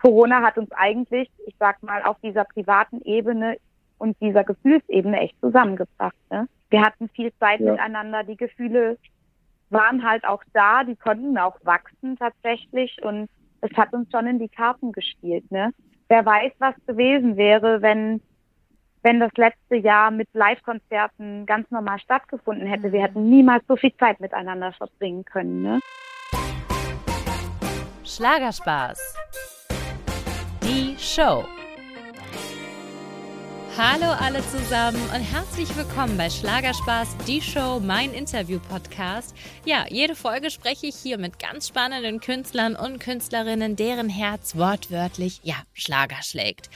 Corona hat uns eigentlich, ich sag mal, auf dieser privaten Ebene und dieser Gefühlsebene echt zusammengebracht. Ne? Wir hatten viel Zeit ja. miteinander, die Gefühle waren halt auch da, die konnten auch wachsen tatsächlich und es hat uns schon in die Karten gespielt. Ne? Wer weiß, was gewesen wäre, wenn wenn das letzte Jahr mit Live-Konzerten ganz normal stattgefunden hätte. Wir hätten niemals so viel Zeit miteinander verbringen können. Ne? Schlagerspaß. Die Show. Hallo alle zusammen und herzlich willkommen bei Schlagerspaß, die Show, mein Interview-Podcast. Ja, jede Folge spreche ich hier mit ganz spannenden Künstlern und Künstlerinnen, deren Herz wortwörtlich, ja, Schlager schlägt.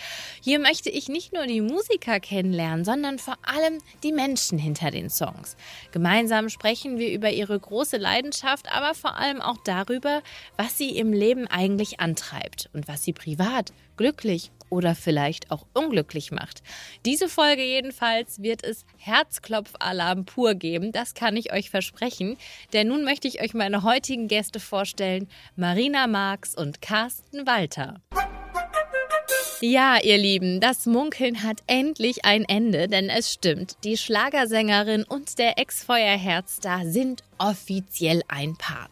Hier möchte ich nicht nur die Musiker kennenlernen, sondern vor allem die Menschen hinter den Songs. Gemeinsam sprechen wir über ihre große Leidenschaft, aber vor allem auch darüber, was sie im Leben eigentlich antreibt und was sie privat glücklich oder vielleicht auch unglücklich macht. Diese Folge jedenfalls wird es Herzklopfalarm pur geben, das kann ich euch versprechen, denn nun möchte ich euch meine heutigen Gäste vorstellen, Marina Marx und Carsten Walter. Ja, ihr Lieben, das Munkeln hat endlich ein Ende, denn es stimmt, die Schlagersängerin und der Ex-Feuerherzstar sind offiziell ein Paar.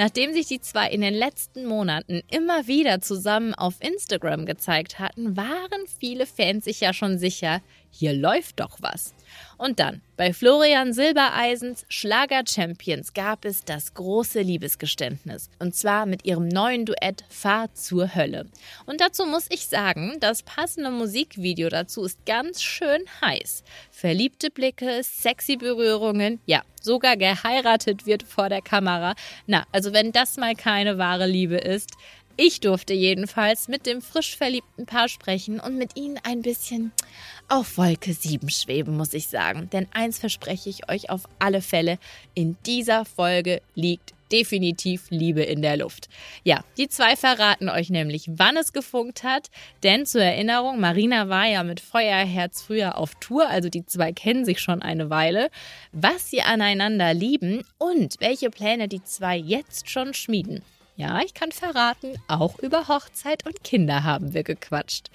Nachdem sich die zwei in den letzten Monaten immer wieder zusammen auf Instagram gezeigt hatten, waren viele Fans sich ja schon sicher, hier läuft doch was. Und dann, bei Florian Silbereisens Schlager Champions gab es das große Liebesgeständnis. Und zwar mit ihrem neuen Duett Fahr zur Hölle. Und dazu muss ich sagen, das passende Musikvideo dazu ist ganz schön heiß. Verliebte Blicke, sexy Berührungen, ja, sogar geheiratet wird vor der Kamera. Na, also wenn das mal keine wahre Liebe ist, ich durfte jedenfalls mit dem frisch verliebten Paar sprechen und mit ihnen ein bisschen auf Wolke 7 schweben, muss ich sagen. Denn eins verspreche ich euch auf alle Fälle, in dieser Folge liegt definitiv Liebe in der Luft. Ja, die zwei verraten euch nämlich, wann es gefunkt hat. Denn zur Erinnerung, Marina war ja mit Feuerherz früher auf Tour, also die zwei kennen sich schon eine Weile, was sie aneinander lieben und welche Pläne die zwei jetzt schon schmieden. Ja, ich kann verraten, auch über Hochzeit und Kinder haben wir gequatscht.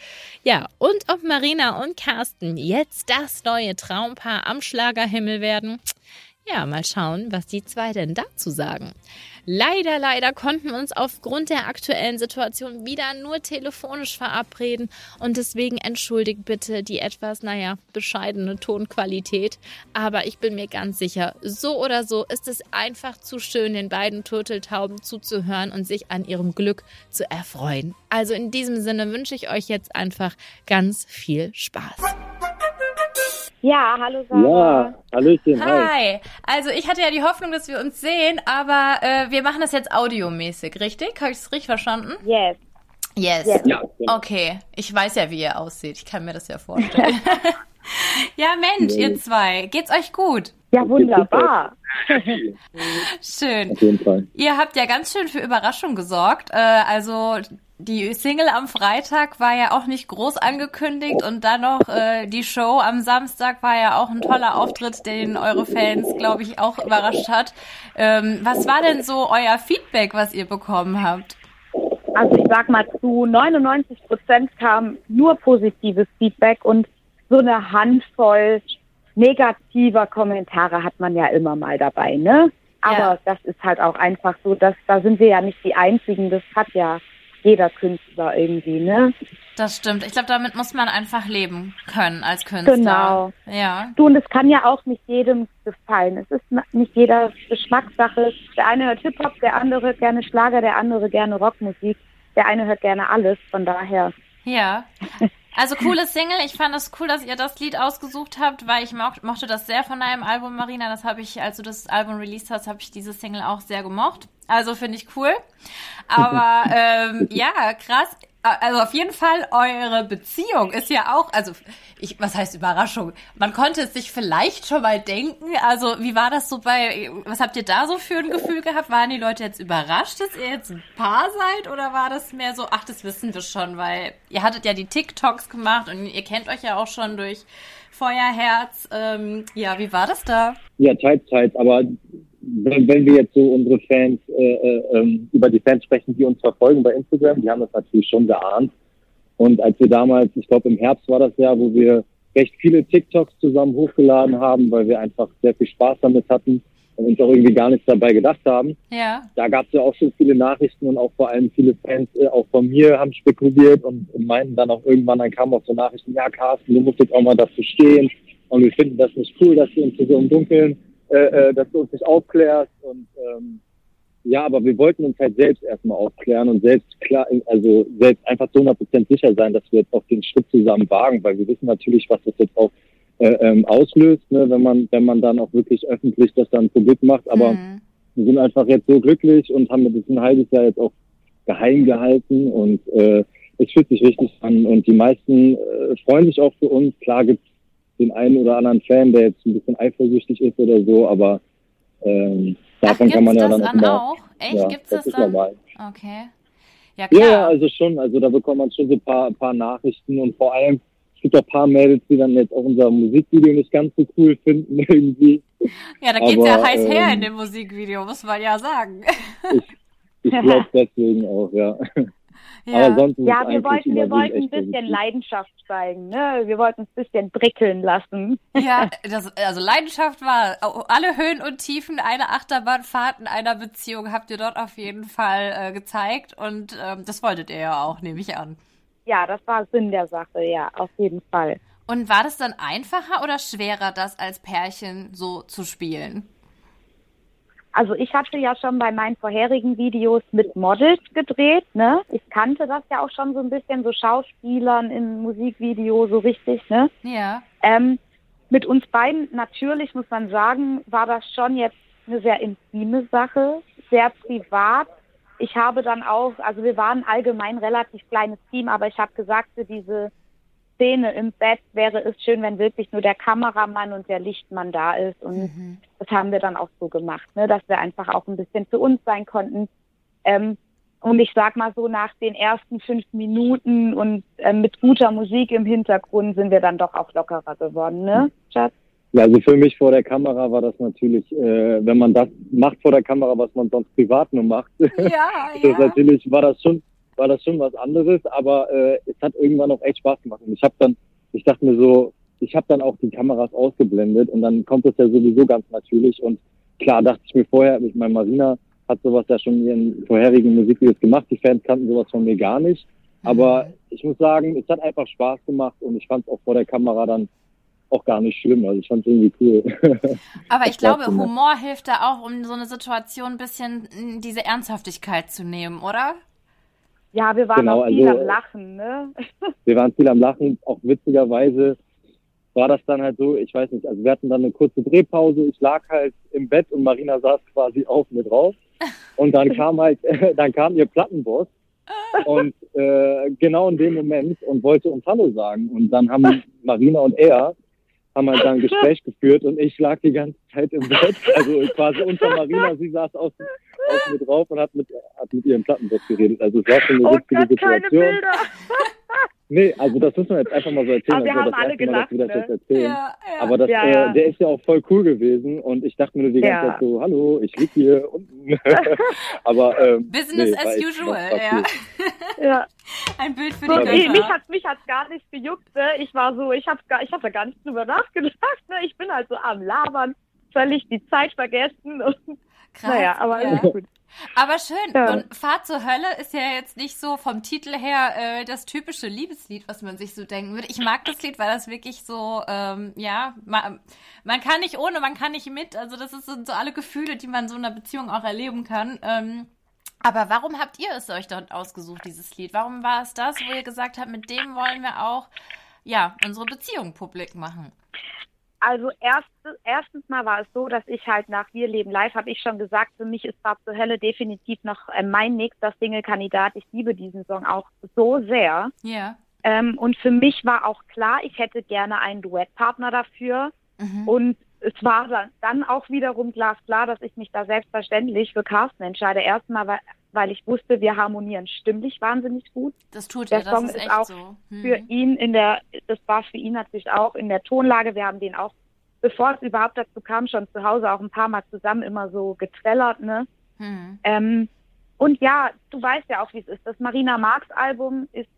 Ja, und ob Marina und Carsten jetzt das neue Traumpaar am Schlagerhimmel werden? Ja, mal schauen, was die zwei denn dazu sagen. Leider, leider konnten wir uns aufgrund der aktuellen Situation wieder nur telefonisch verabreden und deswegen entschuldigt bitte die etwas, naja, bescheidene Tonqualität. Aber ich bin mir ganz sicher, so oder so ist es einfach zu schön, den beiden Turteltauben zuzuhören und sich an ihrem Glück zu erfreuen. Also in diesem Sinne wünsche ich euch jetzt einfach ganz viel Spaß. Ja, hallo Sarah. Ja, Hallöchen. Hi. hi. Also ich hatte ja die Hoffnung, dass wir uns sehen, aber äh, wir machen das jetzt audiomäßig, richtig? Habe ich es richtig verstanden? Yes. Yes. yes. Ja. Okay. Ich weiß ja, wie ihr aussieht. Ich kann mir das ja vorstellen. ja, Mensch, nee. ihr zwei. Geht's euch gut? Ja, wunderbar. schön. Auf jeden Fall. Ihr habt ja ganz schön für Überraschung gesorgt. Äh, also die Single am Freitag war ja auch nicht groß angekündigt und dann noch äh, die Show am Samstag war ja auch ein toller Auftritt, den eure Fans, glaube ich, auch überrascht hat. Ähm, was war denn so euer Feedback, was ihr bekommen habt? Also ich sag mal, zu 99 Prozent kam nur positives Feedback und so eine Handvoll negativer Kommentare hat man ja immer mal dabei, ne? Aber ja. das ist halt auch einfach so, dass da sind wir ja nicht die Einzigen. Das hat ja jeder Künstler irgendwie, ne? Das stimmt. Ich glaube, damit muss man einfach leben können als Künstler. Genau. Ja. Du, und es kann ja auch nicht jedem gefallen. Es ist nicht jeder Geschmackssache. Der eine hört Hip-Hop, der andere hört gerne Schlager, der andere gerne Rockmusik, der eine hört gerne alles. Von daher. Ja. Also coole Single. Ich fand es cool, dass ihr das Lied ausgesucht habt, weil ich mochte das sehr von deinem Album, Marina. Das habe ich, als du das Album released hast, habe ich diese Single auch sehr gemocht. Also finde ich cool. Aber ähm, ja, krass. Also auf jeden Fall, eure Beziehung ist ja auch, also ich, was heißt Überraschung? Man konnte es sich vielleicht schon mal denken. Also wie war das so bei, was habt ihr da so für ein Gefühl gehabt? Waren die Leute jetzt überrascht, dass ihr jetzt ein Paar seid? Oder war das mehr so, ach, das wissen wir schon, weil ihr hattet ja die TikToks gemacht und ihr kennt euch ja auch schon durch Feuerherz. Ähm, ja, wie war das da? Ja, teils, teils, aber wenn, wenn wir jetzt so unsere Fans, äh, äh, ähm, über die Fans sprechen, die uns verfolgen bei Instagram, die haben das natürlich schon geahnt. Und als wir damals, ich glaube im Herbst war das ja, wo wir recht viele TikToks zusammen hochgeladen haben, weil wir einfach sehr viel Spaß damit hatten und uns auch irgendwie gar nichts dabei gedacht haben. Ja. Da gab es ja auch schon viele Nachrichten und auch vor allem viele Fans, äh, auch von mir, haben spekuliert und, und meinten dann auch irgendwann, dann kamen auch so Nachrichten, ja Carsten, du musst jetzt auch mal dafür stehen und wir finden das nicht cool, dass du uns so im Dunkeln, äh, äh, dass du uns nicht aufklärst und ähm, ja, aber wir wollten uns halt selbst erstmal aufklären und selbst klar, also selbst einfach zu 100 Prozent sicher sein, dass wir jetzt auch den Schritt zusammen wagen, weil wir wissen natürlich, was das jetzt auch äh, ähm, auslöst, ne, wenn man, wenn man dann auch wirklich öffentlich das dann publik macht. Aber mhm. wir sind einfach jetzt so glücklich und haben das ein halbes Jahr jetzt auch geheim gehalten und äh, es fühlt sich richtig an und die meisten äh, freuen sich auch für uns. Klar gibt's den einen oder anderen Fan, der jetzt ein bisschen eifersüchtig ist oder so, aber ähm, davon Ach, kann man ja das dann auch. auch? Echt? Ja, gibt's das, das dann? Normal. Okay. Ja, klar. Ja, also schon. Also da bekommt man schon so ein paar, paar Nachrichten und vor allem es gibt auch ein paar Mädels, die dann jetzt auch unser Musikvideo nicht ganz so cool finden irgendwie. Ja, da geht's Aber, ja heiß ähm, her in dem Musikvideo, muss man ja sagen. Ich, ich glaube deswegen auch, ja. Ja, Aber sonst ja wir wollten, wir wollten ein bisschen Leidenschaft zeigen, ne? Wir wollten es ein bisschen brickeln lassen. Ja, das, also Leidenschaft war alle Höhen und Tiefen einer Achterbahnfahrt in einer Beziehung habt ihr dort auf jeden Fall äh, gezeigt und ähm, das wolltet ihr ja auch, nehme ich an. Ja, das war Sinn der Sache, ja, auf jeden Fall. Und war das dann einfacher oder schwerer, das als Pärchen so zu spielen? Also ich hatte ja schon bei meinen vorherigen Videos mit Models gedreht, ne? Ich kannte das ja auch schon so ein bisschen, so Schauspielern im Musikvideo so richtig, ne? Ja. Ähm, mit uns beiden natürlich muss man sagen, war das schon jetzt eine sehr intime Sache, sehr privat. Ich habe dann auch, also wir waren allgemein relativ kleines Team, aber ich habe gesagt, für diese Szene im Bett wäre es schön, wenn wirklich nur der Kameramann und der Lichtmann da ist. Und mhm. das haben wir dann auch so gemacht, ne, dass wir einfach auch ein bisschen für uns sein konnten. Ähm, und ich sag mal so, nach den ersten fünf Minuten und äh, mit guter Musik im Hintergrund sind wir dann doch auch lockerer geworden, ne, Schatz? Ja, also für mich vor der Kamera war das natürlich, äh, wenn man das macht vor der Kamera, was man sonst privat nur macht, ja, ja. natürlich war das schon war das schon was anderes, aber äh, es hat irgendwann auch echt Spaß gemacht. Und ich habe dann, ich dachte mir so, ich habe dann auch die Kameras ausgeblendet und dann kommt es ja sowieso ganz natürlich. Und klar dachte ich mir vorher, ich meine, Marina hat sowas ja schon in ihren vorherigen Musikvideos gemacht. Die Fans kannten sowas von mir gar nicht. Aber mhm. ich muss sagen, es hat einfach Spaß gemacht und ich fand es auch vor der Kamera dann auch gar nicht schlimm. Also ich fand es irgendwie cool. Aber ich glaube, Humor hilft da auch, um so eine Situation ein bisschen diese Ernsthaftigkeit zu nehmen, oder? Ja, wir waren genau, auch viel also, am Lachen, ne? Wir waren viel am Lachen, auch witzigerweise war das dann halt so, ich weiß nicht, also wir hatten dann eine kurze Drehpause, ich lag halt im Bett und Marina saß quasi auf mir drauf. Und dann kam halt, dann kam ihr Plattenboss und äh, genau in dem Moment und wollte uns Hallo sagen. Und dann haben Marina und er haben halt dann ein Gespräch geführt und ich lag die ganze Zeit im Bett, also quasi unter Marina, sie saß auf, auf mir drauf und hat mit, hat mit ihrem Plattenbett geredet. Also es war schon eine oh witzige Gott, Situation. Nee, also das muss man jetzt einfach mal so erzählen. Aber wir also haben alle gelacht, Mal, dass wir das ne? jetzt erzählen. Ja, ja. Aber das, ja, ja. Äh, der ist ja auch voll cool gewesen und ich dachte mir nur die ganze Zeit so, hallo, ich lieg hier unten. Aber ähm, Business nee, as usual, ja. ja. Ein Bild für so, die nee, Mich hat mich hat's gar nicht gejuckt. Ne? Ich war so, ich habe gar, ich habe da gar nicht drüber nachgedacht. Ne? Ich bin halt so am labern, völlig die Zeit vergessen. Und, Krass, naja, aber ja. gut. Aber schön. Ja. Und Fahrt zur Hölle ist ja jetzt nicht so vom Titel her äh, das typische Liebeslied, was man sich so denken würde. Ich mag das Lied, weil das wirklich so, ähm, ja, man, man kann nicht ohne, man kann nicht mit. Also das sind so alle Gefühle, die man so in einer Beziehung auch erleben kann. Ähm, aber warum habt ihr es euch dort ausgesucht, dieses Lied? Warum war es das, wo ihr gesagt habt, mit dem wollen wir auch, ja, unsere Beziehung publik machen? Also erst, erstens mal war es so, dass ich halt nach Wir leben live, habe ich schon gesagt, für mich ist Fahrt zur Hölle definitiv noch äh, mein nächster Single-Kandidat. Ich liebe diesen Song auch so sehr. Ja. Yeah. Ähm, und für mich war auch klar, ich hätte gerne einen Duettpartner dafür. Mhm. Und es war dann, dann auch wiederum glasklar, dass ich mich da selbstverständlich für Carsten entscheide. Erstmal, weil, weil ich wusste, wir harmonieren stimmlich wahnsinnig gut. Das tut der er, Song ist, ist auch so. hm. für ihn in der, das war für ihn natürlich auch in der Tonlage. Wir haben den auch bevor es überhaupt dazu kam, schon zu Hause auch ein paar Mal zusammen immer so getrellert, ne? Hm. Ähm, und ja, du weißt ja auch, wie es ist. Das Marina Marx Album ist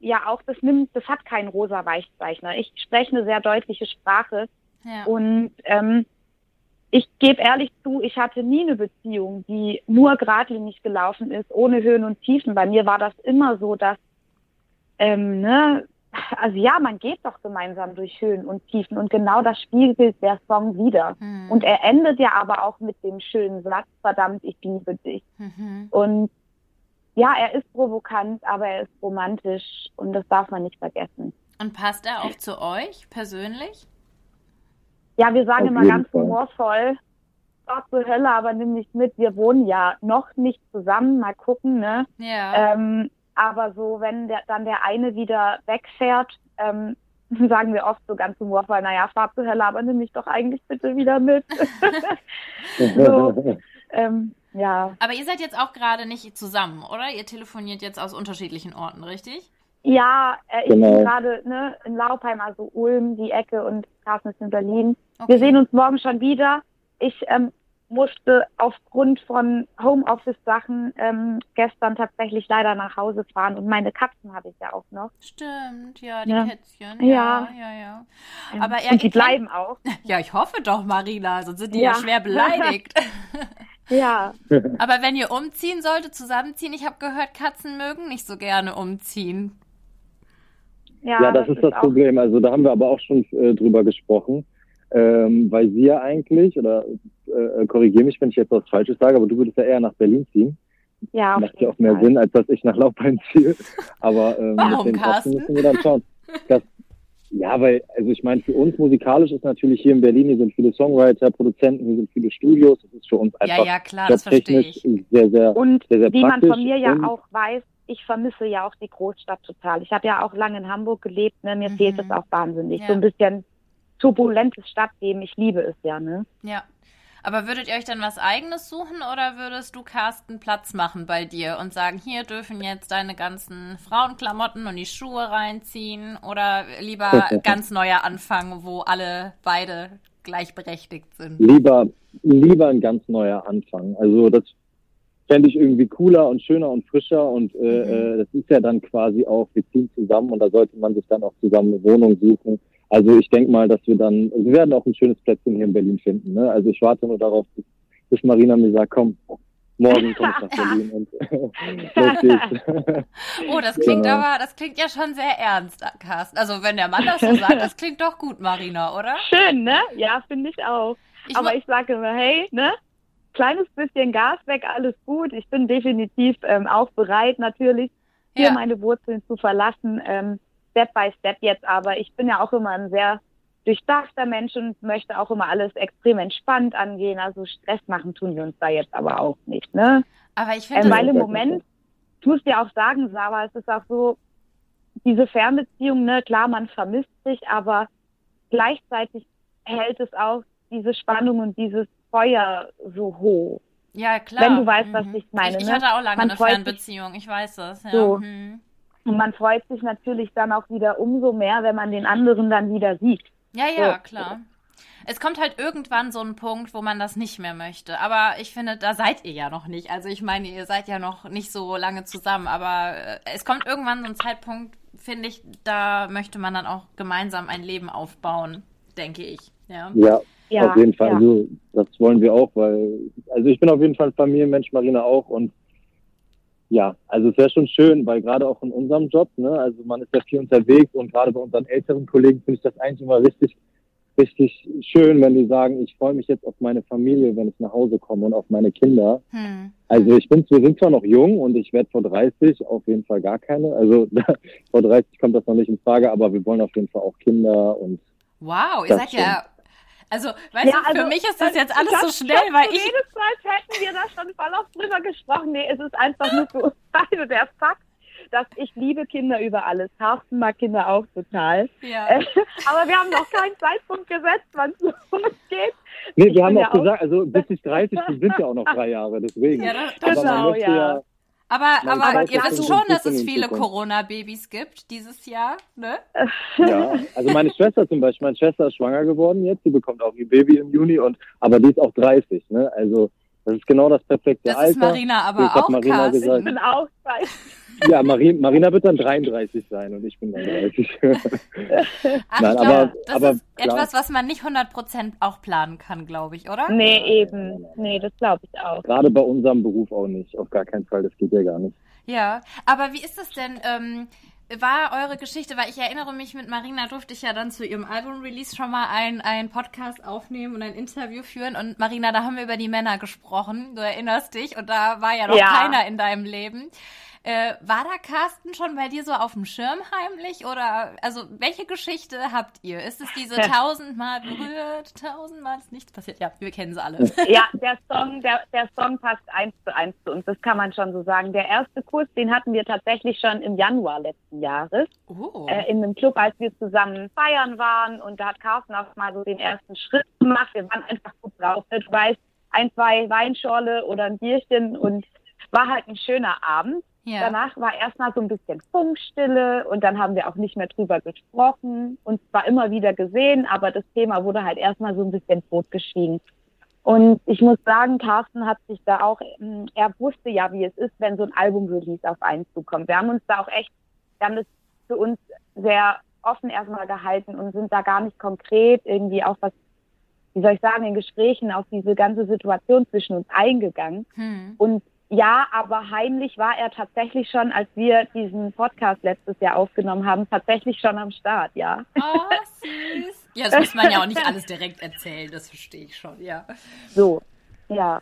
ja auch, das nimmt, das hat keinen rosa Weichzeichner. Ich spreche eine sehr deutliche Sprache. Ja. Und ähm, ich gebe ehrlich zu, ich hatte nie eine Beziehung, die nur geradlinig gelaufen ist, ohne Höhen und Tiefen. Bei mir war das immer so, dass, ähm, ne, also ja, man geht doch gemeinsam durch Höhen und Tiefen und genau das spiegelt der Song wieder. Mhm. Und er endet ja aber auch mit dem schönen Satz, verdammt, ich liebe dich. Mhm. Und ja, er ist provokant, aber er ist romantisch und das darf man nicht vergessen. Und passt er auch zu euch persönlich? Ja, wir sagen Auf immer ganz Fall. humorvoll, Gott zur Hölle, aber nimm nicht mit. Wir wohnen ja noch nicht zusammen, mal gucken, ne? Ja. Ähm, aber so, wenn der, dann der eine wieder wegfährt, ähm, sagen wir oft so ganz humorvoll, naja, fahr zur Hölle, aber nimm mich doch eigentlich bitte wieder mit. so, ähm, ja. Aber ihr seid jetzt auch gerade nicht zusammen, oder? Ihr telefoniert jetzt aus unterschiedlichen Orten, richtig? Ja, äh, ich genau. bin gerade ne, in Laupheim, also Ulm, die Ecke und Carsten ist in Berlin. Okay. Wir sehen uns morgen schon wieder. Ich ähm, musste aufgrund von Homeoffice-Sachen ähm, gestern tatsächlich leider nach Hause fahren und meine Katzen habe ich ja auch noch. Stimmt, ja, die ja. Kätzchen. Ja, ja, ja. ja. Aber er, und die bleiben auch. Ja, ich hoffe doch, Marina, sonst sind die ja, ja schwer beleidigt. ja. Aber wenn ihr umziehen solltet, zusammenziehen, ich habe gehört, Katzen mögen nicht so gerne umziehen. Ja, ja das, das, ist das Problem. Also da haben wir aber auch schon äh, drüber gesprochen, ähm, weil sie ja eigentlich, oder äh, äh korrigiere mich, wenn ich jetzt was Falsches sage, aber du würdest ja eher nach Berlin ziehen. Ja, Macht ja auch mehr Sinn, als dass ich nach Laupheim ziehe. Aber ähm, Warum, mit den müssen wir dann schauen. Das, ja, weil, also ich meine, für uns musikalisch ist natürlich hier in Berlin, hier sind viele Songwriter, Produzenten, hier sind viele Studios. Das ist für uns einfach ja, ja, klar, das verstehe ich. sehr, sehr, Und sehr, sehr wie man von mir ja auch weiß, ich vermisse ja auch die Großstadt total. Ich habe ja auch lange in Hamburg gelebt, ne? mir mhm. fehlt es auch wahnsinnig. Ja. So ein bisschen turbulentes Stadtleben, ich liebe es ja, ne? Ja. Aber würdet ihr euch dann was eigenes suchen oder würdest du Carsten Platz machen bei dir und sagen, hier dürfen jetzt deine ganzen Frauenklamotten und die Schuhe reinziehen oder lieber ganz neuer anfangen, wo alle beide gleichberechtigt sind? Lieber, lieber ein ganz neuer Anfang. Also das fände ich irgendwie cooler und schöner und frischer und äh, mhm. Äh, das ist ja dann quasi auch, wir ziehen zusammen und da sollte man sich dann auch zusammen eine Wohnung suchen. Also ich denke mal, dass wir dann, wir werden auch ein schönes Plätzchen hier in Berlin finden. Ne? Also ich warte nur darauf, bis, bis Marina mir sagt, komm, morgen komme ich nach Berlin und los geht's. oh, das klingt genau. aber, das klingt ja schon sehr ernst, Carsten. Also wenn der Mann das so sagt, das klingt doch gut, Marina, oder? Schön, ne? Ja, finde ich auch. Ich aber ich sage immer, hey, ne? Kleines bisschen Gas weg, alles gut. Ich bin definitiv ähm, auch bereit, natürlich hier ja. meine Wurzeln zu verlassen, ähm, Step by Step jetzt. Aber ich bin ja auch immer ein sehr durchdachter Mensch und möchte auch immer alles extrem entspannt angehen. Also Stress machen tun wir uns da jetzt aber auch nicht. Ne? Aber ich finde, ähm, weil im Moment, ich muss dir auch sagen, Sarah, es ist auch so, diese Fernbeziehung, ne, klar, man vermisst sich, aber gleichzeitig hält es auch diese Spannung und dieses Feuer so hoch. Ja, klar. Wenn du weißt, was mhm. ich meine. Ich, ich ne? hatte auch lange man eine Fernbeziehung, sich, ich weiß das. Ja. So. Mhm. Und man freut sich natürlich dann auch wieder umso mehr, wenn man den anderen dann wieder sieht. Ja, ja, so. klar. Es kommt halt irgendwann so ein Punkt, wo man das nicht mehr möchte. Aber ich finde, da seid ihr ja noch nicht. Also ich meine, ihr seid ja noch nicht so lange zusammen. Aber äh, es kommt irgendwann so ein Zeitpunkt, finde ich, da möchte man dann auch gemeinsam ein Leben aufbauen, denke ich. Ja. ja. Ja, auf jeden Fall. Ja. Also, das wollen wir auch, weil, also ich bin auf jeden Fall ein Familienmensch, Marina auch. Und ja, also es wäre schon schön, weil gerade auch in unserem Job, ne, also man ist ja viel unterwegs und gerade bei unseren älteren Kollegen finde ich das eigentlich immer richtig, richtig schön, wenn die sagen, ich freue mich jetzt auf meine Familie, wenn ich nach Hause komme und auf meine Kinder. Hm. Also ich bin, wir sind zwar noch jung und ich werde vor 30 auf jeden Fall gar keine. Also vor 30 kommt das noch nicht in Frage, aber wir wollen auf jeden Fall auch Kinder und Wow, ihr seid ja also, weißt ja, du, für also, mich ist das jetzt alles so schnell, weil ich. Jedes Mal hätten wir da schon voll oft drüber gesprochen. Nee, es ist einfach nur so also der Fakt, dass ich liebe Kinder über alles. Carsten mag Kinder auch total. Ja. Äh, aber wir haben noch keinen Zeitpunkt gesetzt, wann es losgeht. Nee, wir ich haben auch ja gesagt, also bis ich 30 bin, sind ja auch noch drei Jahre, deswegen. Ja, das, das genau, ja. Aber, aber ihr wisst schon, dass es viele Corona-Babys gibt dieses Jahr, ne? Ja, also meine Schwester zum Beispiel, meine Schwester ist schwanger geworden jetzt, die bekommt auch ihr Baby im Juni und aber die ist auch 30, ne? Also das ist genau das perfekte das Alter. Das ist Marina aber auch, Marina gesagt. Ich bin auch 30. Ja, Marina, Marina wird dann 33 sein und ich bin dann 30. Ach, Nein, glaub, aber, das aber ist klar. etwas, was man nicht 100% auch planen kann, glaube ich, oder? Nee, eben. Nee, das glaube ich auch. Gerade bei unserem Beruf auch nicht. Auf gar keinen Fall. Das geht ja gar nicht. Ja, aber wie ist das denn? Ähm, war eure Geschichte, weil ich erinnere mich, mit Marina durfte ich ja dann zu ihrem Album-Release schon mal einen Podcast aufnehmen und ein Interview führen. Und Marina, da haben wir über die Männer gesprochen. Du erinnerst dich. Und da war ja noch ja. keiner in deinem Leben. Äh, war da Carsten schon bei dir so auf dem Schirm heimlich? Oder, also, welche Geschichte habt ihr? Ist es diese tausendmal berührt, tausendmal ist nichts passiert? Ja, wir kennen sie alle. Ja, der Song, der, der Song passt eins zu eins zu uns, das kann man schon so sagen. Der erste Kurs, den hatten wir tatsächlich schon im Januar letzten Jahres. Oh. Äh, in einem Club, als wir zusammen feiern waren. Und da hat Carsten auch mal so den ersten Schritt gemacht. Wir waren einfach gut drauf. Du weißt, ein, zwei Weinschorle oder ein Bierchen und war halt ein schöner Abend. Ja. Danach war erstmal so ein bisschen Funkstille und dann haben wir auch nicht mehr drüber gesprochen und zwar immer wieder gesehen, aber das Thema wurde halt erstmal so ein bisschen totgeschwiegen. Und ich muss sagen, Carsten hat sich da auch, ähm, er wusste ja, wie es ist, wenn so ein Album-Release auf einen zukommt. Wir haben uns da auch echt, wir haben das für uns sehr offen erstmal gehalten und sind da gar nicht konkret irgendwie auf was, wie soll ich sagen, in Gesprächen auf diese ganze Situation zwischen uns eingegangen. Hm. Und ja, aber heimlich war er tatsächlich schon, als wir diesen Podcast letztes Jahr aufgenommen haben, tatsächlich schon am Start, ja. Oh, süß. Ja, das muss man ja auch nicht alles direkt erzählen, das verstehe ich schon, ja. So, ja.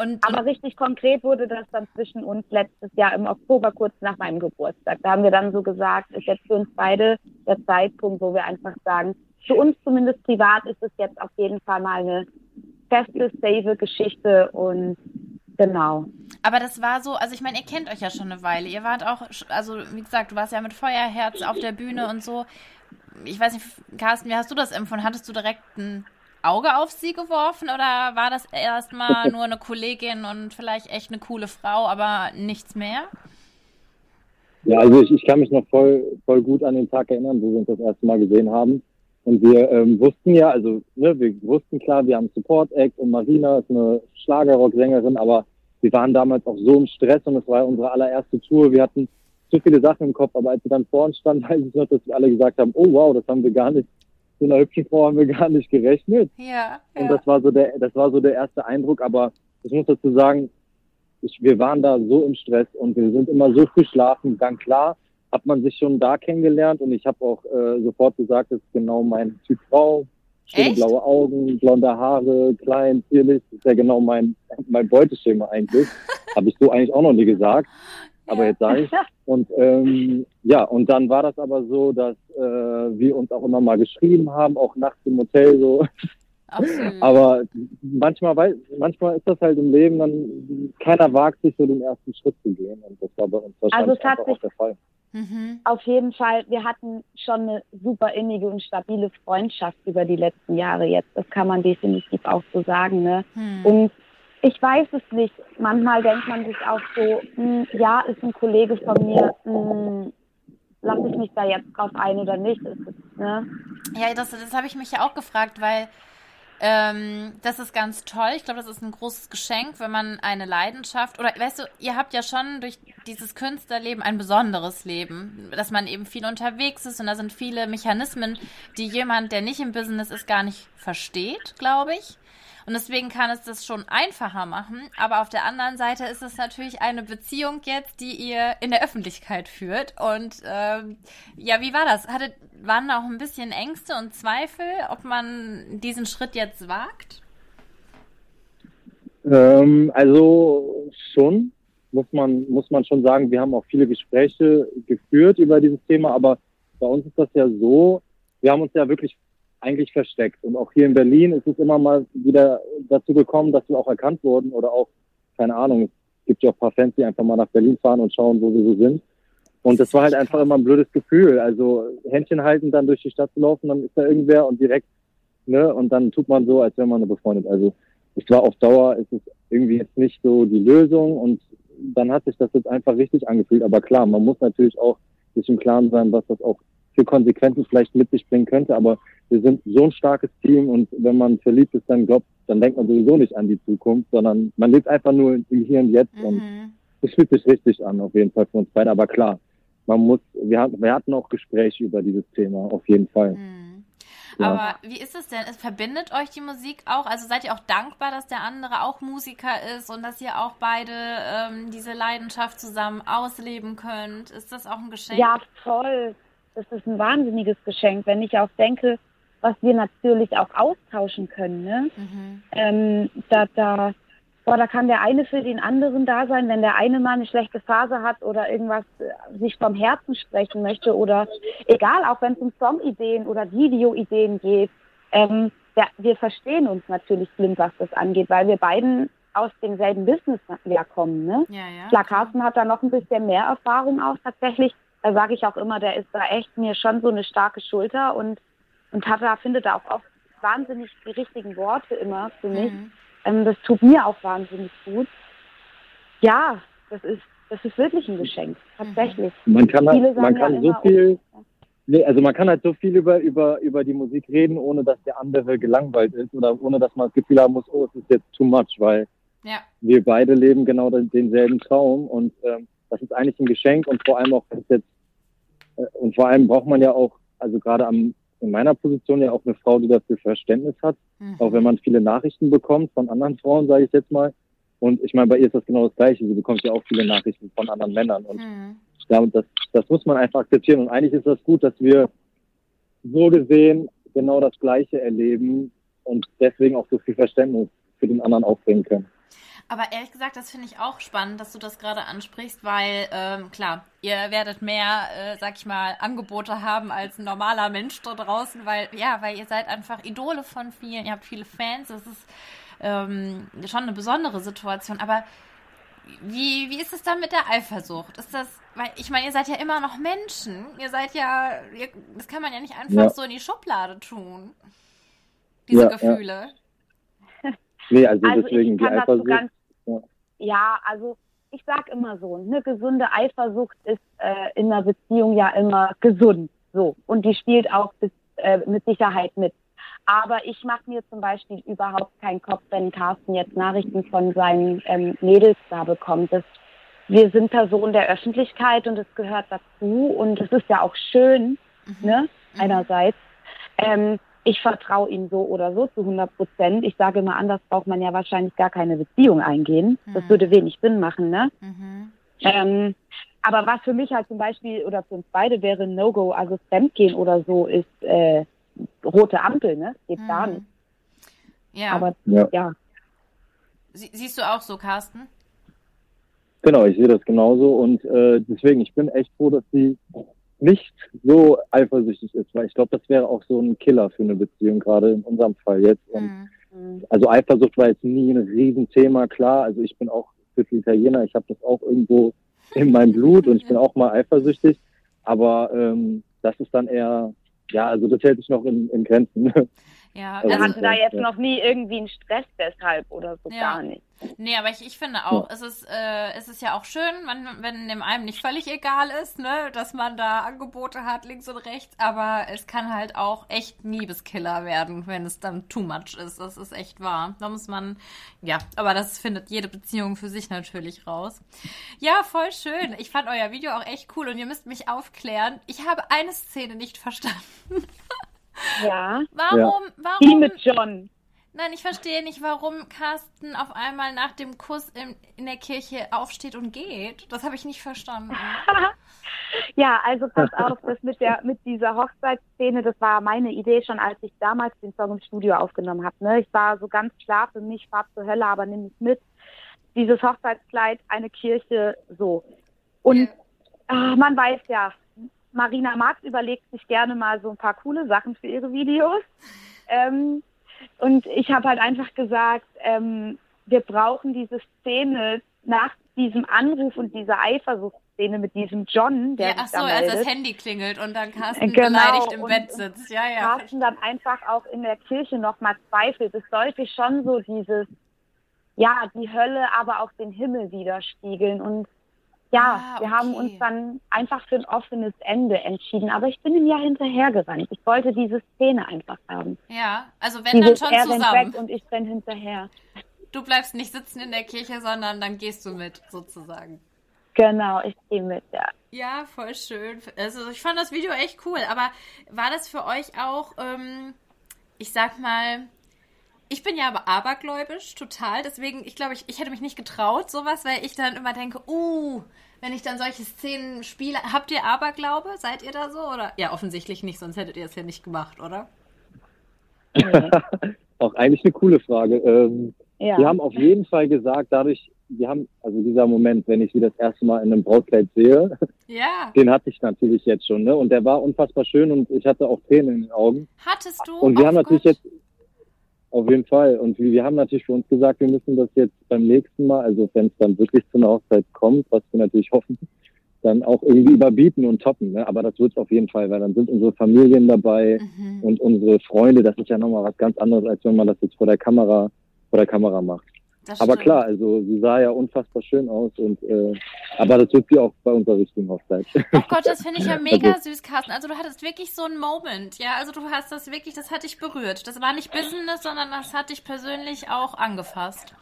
Und, aber richtig konkret wurde das dann zwischen uns letztes Jahr im Oktober, kurz nach meinem Geburtstag. Da haben wir dann so gesagt, ist jetzt für uns beide der Zeitpunkt, wo wir einfach sagen, für uns zumindest privat ist es jetzt auf jeden Fall mal eine feste, safe Geschichte und Genau. Aber das war so, also ich meine, ihr kennt euch ja schon eine Weile. Ihr wart auch, also wie gesagt, du warst ja mit Feuerherz auf der Bühne und so. Ich weiß nicht, Carsten, wie hast du das empfunden? Hattest du direkt ein Auge auf sie geworfen oder war das erstmal nur eine Kollegin und vielleicht echt eine coole Frau, aber nichts mehr? Ja, also ich, ich kann mich noch voll, voll gut an den Tag erinnern, wo wir uns das erste Mal gesehen haben. Und wir ähm, wussten ja, also ne, wir wussten klar, wir haben Support Act und Marina ist eine Schlagerrock-Sängerin, aber wir waren damals auch so im Stress und es war unsere allererste Tour. Wir hatten zu viele Sachen im Kopf, aber als wir dann vor uns standen, weiß ich noch, dass wir alle gesagt haben, oh wow, das haben wir gar nicht, so einer hübschen Frau haben wir gar nicht gerechnet. Ja, ja. Und das war so der, das war so der erste Eindruck, aber ich muss dazu sagen, ich, wir waren da so im Stress und wir sind immer so früh schlafen, dann klar, hat man sich schon da kennengelernt und ich habe auch äh, sofort gesagt, das ist genau mein Typ Frau. Schöne blaue Augen, blonde Haare, klein, zierlich. Das ist ja genau mein, mein Beuteschema eigentlich. habe ich so eigentlich auch noch nie gesagt. Aber jetzt sage ich. Und ähm, ja, und dann war das aber so, dass äh, wir uns auch immer mal geschrieben haben, auch nachts im Hotel so. Absolut. Aber manchmal, weil, manchmal ist das halt im Leben, dann keiner wagt sich so den ersten Schritt zu gehen. Und das war bei uns wahrscheinlich also auch der Fall. Mhm. Auf jeden Fall, wir hatten schon eine super innige und stabile Freundschaft über die letzten Jahre jetzt. Das kann man definitiv auch so sagen. Ne? Mhm. Und ich weiß es nicht. Manchmal denkt man sich auch so, mh, hm, ja, ist ein Kollege von mir, mh, hm, lasse ich mich da jetzt drauf ein oder nicht? Ist ne? Ja, das, das habe ich mich ja auch gefragt, weil ähm, das ist ganz toll. Ich glaube, das ist ein großes Geschenk, wenn man eine Leidenschaft oder weißt du, ihr habt ja schon durch dieses Künstlerleben ein besonderes Leben, dass man eben viel unterwegs ist und da sind viele Mechanismen, die jemand, der nicht im Business ist, gar nicht versteht, glaube ich. Und deswegen kann es das schon einfacher machen. Aber auf der anderen Seite ist es natürlich eine Beziehung jetzt, die ihr in der Öffentlichkeit führt. Und ähm, ja, wie war das? Hattet, waren da auch ein bisschen Ängste und Zweifel, ob man diesen Schritt jetzt wagt? Ähm, also schon, muss man, muss man schon sagen. Wir haben auch viele Gespräche geführt über dieses Thema, aber bei uns ist das ja so, wir haben uns ja wirklich eigentlich versteckt. Und auch hier in Berlin ist es immer mal wieder dazu gekommen, dass wir auch erkannt wurden oder auch, keine Ahnung, es gibt ja auch ein paar Fans, die einfach mal nach Berlin fahren und schauen, wo wir so sind. Und das war halt einfach immer ein blödes Gefühl. Also Händchen halten, dann durch die Stadt zu laufen, dann ist da irgendwer und direkt, ne, und dann tut man so, als wäre man befreundet. Also ich war auf Dauer, ist es irgendwie jetzt nicht so die Lösung und dann hat sich das jetzt einfach richtig angefühlt. Aber klar, man muss natürlich auch sich im Klaren sein, was das auch für Konsequenzen vielleicht mit sich bringen könnte. Aber wir sind so ein starkes Team und wenn man verliebt ist, dann glaubt, dann denkt man sowieso nicht an die Zukunft, sondern man lebt einfach nur im Hier und Jetzt mhm. und es fühlt sich richtig an, auf jeden Fall für uns beide. Aber klar, man muss, wir, wir hatten auch Gespräche über dieses Thema, auf jeden Fall. Mhm. Ja. Aber wie ist es denn? Es verbindet euch die Musik auch? Also seid ihr auch dankbar, dass der andere auch Musiker ist und dass ihr auch beide ähm, diese Leidenschaft zusammen ausleben könnt? Ist das auch ein Geschenk? Ja, toll. Das ist ein wahnsinniges Geschenk, wenn ich auch denke, was wir natürlich auch austauschen können. Ne? Mhm. Ähm, da, da, boah, da kann der eine für den anderen da sein, wenn der eine mal eine schlechte Phase hat oder irgendwas äh, sich vom Herzen sprechen möchte oder egal, auch wenn es um Songideen oder Videoideen geht. Ähm, der, wir verstehen uns natürlich blind, was das angeht, weil wir beiden aus demselben Business ja kommen. Ne? Ja, ja. Klar, Carsten hat da noch ein bisschen mehr Erfahrung auch tatsächlich. Da sage ich auch immer, der ist da echt mir schon so eine starke Schulter und und hat da, findet da auch oft wahnsinnig die richtigen Worte immer für mich. Mhm. Ähm, das tut mir auch wahnsinnig gut. Ja, das ist, das ist wirklich ein Geschenk, tatsächlich. Man kann, halt, man kann ja so viel, nee, also man kann halt so viel über, über, über die Musik reden, ohne dass der andere gelangweilt ist oder ohne dass man das Gefühl haben muss, oh, es ist jetzt too much, weil ja. wir beide leben genau den, denselben Traum und ähm, das ist eigentlich ein Geschenk und vor allem auch, jetzt, äh, und vor allem braucht man ja auch, also gerade am in meiner Position ja auch eine Frau, die dafür Verständnis hat, mhm. auch wenn man viele Nachrichten bekommt von anderen Frauen, sage ich jetzt mal. Und ich meine, bei ihr ist das genau das Gleiche. Sie bekommt ja auch viele Nachrichten von anderen Männern. Und mhm. ja, das, das muss man einfach akzeptieren. Und eigentlich ist das gut, dass wir so gesehen genau das Gleiche erleben und deswegen auch so viel Verständnis für den anderen aufbringen können. Aber ehrlich gesagt, das finde ich auch spannend, dass du das gerade ansprichst, weil ähm, klar, ihr werdet mehr, äh, sag ich mal, Angebote haben als ein normaler Mensch da draußen, weil ja, weil ihr seid einfach Idole von vielen, ihr habt viele Fans, das ist ähm, schon eine besondere Situation. Aber wie, wie ist es dann mit der Eifersucht? Ist das, weil ich meine, ihr seid ja immer noch Menschen, ihr seid ja, ihr, das kann man ja nicht einfach ja. so in die Schublade tun, diese ja, Gefühle. Ja. Nee, also, also deswegen die Eifersucht. Ganz, ja, also ich sag immer so, eine gesunde Eifersucht ist äh, in einer Beziehung ja immer gesund. So. Und die spielt auch bis, äh, mit Sicherheit mit. Aber ich mache mir zum Beispiel überhaupt keinen Kopf, wenn Carsten jetzt Nachrichten von seinen ähm, Mädels da bekommt. Das, wir sind Personen der Öffentlichkeit und es gehört dazu und es ist ja auch schön, mhm. ne, mhm. einerseits. Ähm, ich vertraue ihm so oder so zu 100 Prozent. Ich sage immer, anders braucht man ja wahrscheinlich gar keine Beziehung eingehen. Mhm. Das würde wenig Sinn machen, ne? Mhm. Ähm, aber was für mich halt zum Beispiel oder für uns beide wäre No-Go, also Fremdgehen oder so, ist äh, rote Ampel, ne? Geht mhm. gar nicht. Ja. Aber ja. ja. Sie siehst du auch so, Carsten? Genau, ich sehe das genauso und äh, deswegen, ich bin echt froh, dass sie nicht so eifersüchtig ist, weil ich glaube, das wäre auch so ein Killer für eine Beziehung, gerade in unserem Fall jetzt. Und mhm. Also Eifersucht war jetzt nie ein Riesenthema, klar. Also ich bin auch Viertel Italiener, ich habe das auch irgendwo in meinem Blut und ich bin auch mal eifersüchtig. Aber ähm, das ist dann eher, ja, also das hält sich noch in, in Grenzen. Ja, also, hatte da jetzt noch nie irgendwie einen Stress deshalb oder so ja. gar nicht. Nee, aber ich, ich finde auch, ja. es, ist, äh, es ist ja auch schön, man, wenn dem einem nicht völlig egal ist, ne, dass man da Angebote hat, links und rechts, aber es kann halt auch echt Liebeskiller werden, wenn es dann too much ist. Das ist echt wahr. Da muss man, ja, aber das findet jede Beziehung für sich natürlich raus. Ja, voll schön. Ich fand euer Video auch echt cool und ihr müsst mich aufklären. Ich habe eine Szene nicht verstanden. Ja. Warum, ja. warum? Die mit John. Nein, ich verstehe nicht, warum Carsten auf einmal nach dem Kuss in, in der Kirche aufsteht und geht. Das habe ich nicht verstanden. ja, also pass auf, das mit der mit dieser Hochzeitsszene, das war meine Idee schon, als ich damals den Song im Studio aufgenommen habe. Ne? Ich war so ganz klar für mich, fahr zur Hölle, aber nimm mich mit. Dieses Hochzeitskleid, eine Kirche, so. Und ja. ach, man weiß ja, Marina Marx überlegt sich gerne mal so ein paar coole Sachen für ihre Videos. Ähm, und ich habe halt einfach gesagt, ähm, wir brauchen diese Szene nach diesem Anruf und dieser Eifersuchtsszene mit diesem John, der ja, ach so, als das Handy klingelt und dann Carsten genau, beleidigt im und, Bett sitzt. Ja, ja. Carsten dann einfach auch in der Kirche nochmal zweifelt. Es sollte schon so dieses ja, die Hölle, aber auch den Himmel widerspiegeln. Und ja, Ah, wir haben uns dann einfach für ein offenes Ende entschieden. Aber ich bin ihm ja hinterhergerannt. Ich wollte diese Szene einfach haben. Ja, also wenn dann Dieses, schon er zusammen. weg und ich renn hinterher. Du bleibst nicht sitzen in der Kirche, sondern dann gehst du mit, sozusagen. Genau, ich gehe mit, ja. Ja, voll schön. Also ich fand das Video echt cool. Aber war das für euch auch, ähm, ich sag mal, ich bin ja aber abergläubisch, total. Deswegen, ich glaube, ich, ich hätte mich nicht getraut, sowas, weil ich dann immer denke, uh, wenn ich dann solche Szenen spiele. Habt ihr Aberglaube? Seid ihr da so? Oder? Ja, offensichtlich nicht, sonst hättet ihr es ja nicht gemacht, oder? Auch eigentlich eine coole Frage. Ähm, Ja. Wir haben auf jeden Fall gesagt, dadurch, wir haben, also dieser Moment, wenn ich sie das erste Mal in einem Brautkleid sehe, Ja. den hatte ich natürlich jetzt schon, ne? Und der war unfassbar schön und ich hatte auch Tränen in den Augen. Hattest du? Und wir Oh haben natürlich Gott. jetzt auf jeden Fall. Und wir haben natürlich für uns gesagt, wir müssen das jetzt beim nächsten Mal, also wenn es dann wirklich zu einer Hochzeit kommt, was wir natürlich hoffen, dann auch irgendwie überbieten und toppen. Ne? Aber das wird es auf jeden Fall, weil dann sind unsere Familien dabei Mhm. und unsere Freunde. Das ist ja nochmal was ganz anderes, als wenn man das jetzt vor der Kamera vor der Kamera macht. Das Aber stimmt. klar, also sie sah ja unfassbar schön aus und äh, aber das wird sie auch bei unserer richtigen Hochzeit. Oh Gott, das finde ich ja mega Also- süß, Carsten. Also du hattest wirklich so einen Moment, ja. Also du hast das wirklich, das hat dich berührt. Das war nicht Business, sondern das hat dich persönlich auch angefasst.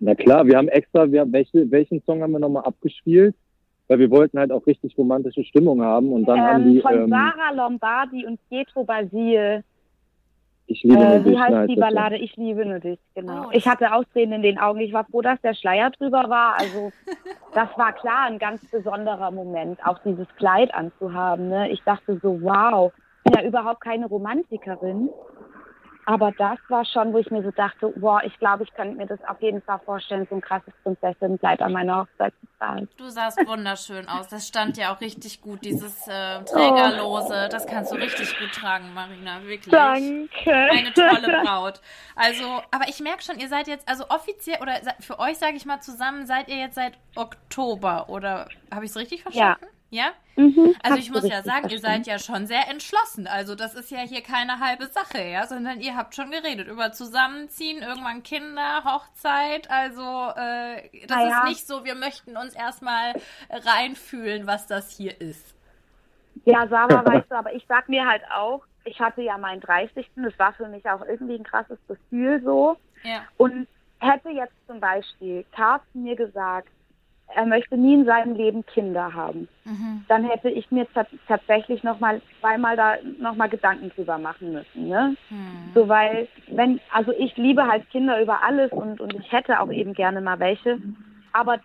Na klar, wir haben extra, wir haben, welche, welchen Song haben wir nochmal abgespielt? Weil wir wollten halt auch richtig romantische Stimmung haben und dann haben Ähm, die, von ähm, Sarah Lombardi und Pietro Basil. Ich liebe nur Äh, dich, wie heißt ne, die. Ballade? Ich liebe nur dich, genau. Oh, ich hatte Ausreden in den Augen. Ich war froh, dass der Schleier drüber war. Also das war klar ein ganz besonderer Moment, auch dieses Kleid anzuhaben. Ne? Ich dachte so, wow, ich bin ja überhaupt keine Romantikerin. Aber das war schon, wo ich mir so dachte, wow, ich glaube, ich könnte mir das auf jeden Fall vorstellen, so ein krasses Prinzessinnenkleid an meiner Hochzeit zu tragen. Du sahst wunderschön aus. Das stand ja auch richtig gut, dieses äh, Trägerlose. Das kannst du richtig gut tragen, Marina, wirklich. Danke. Eine tolle Braut. Also, aber ich merke schon, ihr seid jetzt, also offiziell, oder für euch sage ich mal zusammen, seid ihr jetzt seit Oktober, oder habe ich es richtig verstanden? Ja. Mhm, Also ich muss ja sagen, ihr seid ja schon sehr entschlossen. Also das ist ja hier keine halbe Sache, ja, sondern ihr habt schon geredet über Zusammenziehen, irgendwann Kinder, Hochzeit. Also äh, das Na ja. ist nicht so, wir möchten uns erstmal reinfühlen, was das hier ist. Ja, Sarah, weißt du, aber ich sag mir halt auch, ich hatte ja meinen 30. Das war für mich auch irgendwie ein krasses Gefühl so. Ja. Und hätte jetzt zum Beispiel Carsten mir gesagt, er möchte nie in seinem Leben Kinder haben, Mhm. dann hätte ich mir tats- tatsächlich noch mal zweimal da noch mal Gedanken drüber machen müssen, ne? Hm. So weil wenn also ich liebe halt Kinder über alles und und ich hätte auch eben gerne mal welche, aber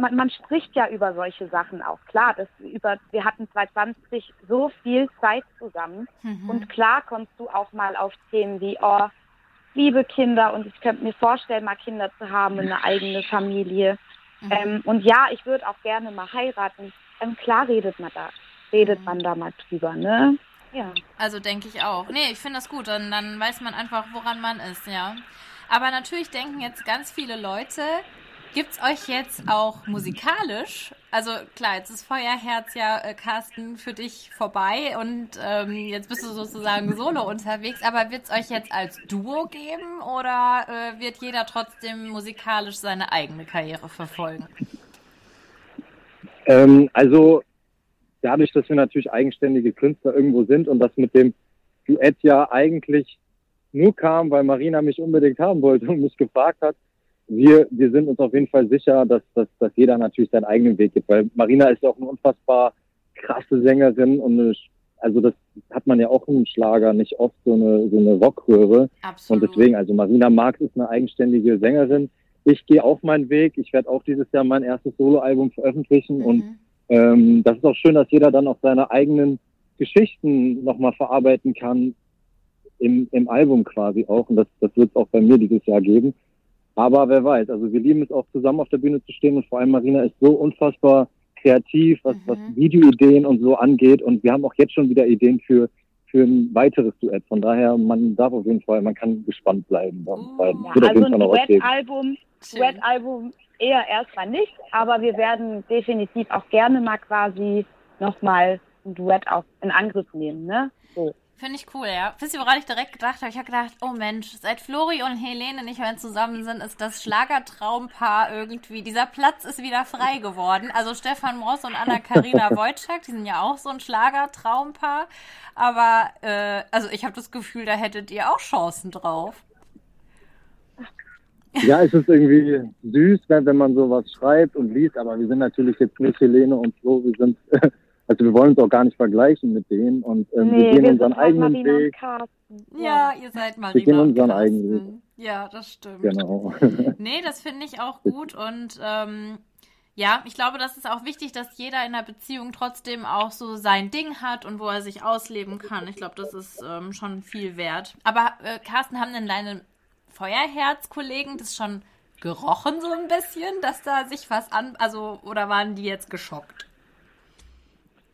man, man spricht ja über solche Sachen auch. Klar, das über wir hatten 2020 so viel Zeit zusammen Mhm. und klar kommst du auch mal auf Themen wie oh, liebe Kinder und ich könnte mir vorstellen, mal Kinder zu haben, eine eigene Familie. Mhm. Ähm, und ja, ich würde auch gerne mal heiraten. Ähm, klar redet man da, redet Mhm. man da mal drüber, ne? Ja. Also denke ich auch. Nee, ich finde das gut. Dann, dann weiß man einfach, woran man ist, ja. Aber natürlich denken jetzt ganz viele Leute, gibt's euch jetzt auch musikalisch? Also klar, jetzt ist Feuerherz ja, äh, Carsten, für dich vorbei und ähm, jetzt bist du sozusagen solo unterwegs. Aber wird's euch jetzt als Duo geben oder äh, wird jeder trotzdem musikalisch seine eigene Karriere verfolgen? Ähm, also dadurch, dass wir natürlich eigenständige Künstler irgendwo sind und das mit dem Duett ja eigentlich nur kam, weil Marina mich unbedingt haben wollte und mich gefragt hat, wir, wir sind uns auf jeden Fall sicher, dass, dass, dass jeder natürlich seinen eigenen Weg geht, weil Marina ist ja auch eine unfassbar krasse Sängerin und eine, also das hat man ja auch im Schlager nicht oft so eine, so eine Rockröhre. Absolut. Und deswegen, also Marina Marx ist eine eigenständige Sängerin. Ich gehe auch meinen Weg. Ich werde auch dieses Jahr mein erstes Soloalbum veröffentlichen. Und Mhm. ähm, das ist auch schön, dass jeder dann auch seine eigenen Geschichten nochmal verarbeiten kann im, im Album quasi auch. Und das, das wird es auch bei mir dieses Jahr geben. Aber wer weiß, also wir lieben es auch zusammen auf der Bühne zu stehen und vor allem Marina ist so unfassbar kreativ, was, Mhm. was Videoideen und so angeht. Und wir haben auch jetzt schon wieder Ideen für, für ein weiteres Duett. Von daher, man darf auf jeden Fall, man kann gespannt bleiben bei uns beiden. ja also ein. Duettalbum eher erstmal nicht, aber wir werden definitiv auch gerne mal quasi nochmal ein Duett auch in Angriff nehmen, ne? So. Finde ich cool, ja. Wisst ihr, woran ich direkt gedacht habe? Ich habe gedacht, oh Mensch, seit Flori und Helene nicht mehr zusammen sind, ist das Schlagertraumpaar irgendwie, dieser Platz ist wieder frei geworden. Also Stefan Moss und Anna-Karina Wojcik, die sind ja auch so ein Schlagertraumpaar. Aber, äh, also ich habe das Gefühl, da hättet ihr auch Chancen drauf. Ja, es ist irgendwie süß, wenn, wenn man sowas schreibt und liest, aber wir sind natürlich jetzt nicht Helene und Flo, wir sind Also wir wollen uns auch gar nicht vergleichen mit denen und ähm, nee, wir gehen wir unseren halt eigenen Marina Weg. Ja, ihr seid Marina Wir gehen unseren eigenen Weg. Ja, das stimmt. Genau. nee, das finde ich auch gut und ähm, ja, ich glaube, das ist auch wichtig, dass jeder in der Beziehung trotzdem auch so sein Ding hat und wo er sich ausleben kann. Ich glaube, das ist ähm, schon viel wert. Aber äh, Carsten, haben denn deine Feuerherzkollegen das schon gerochen so ein bisschen, dass da sich was an, also oder waren die jetzt geschockt?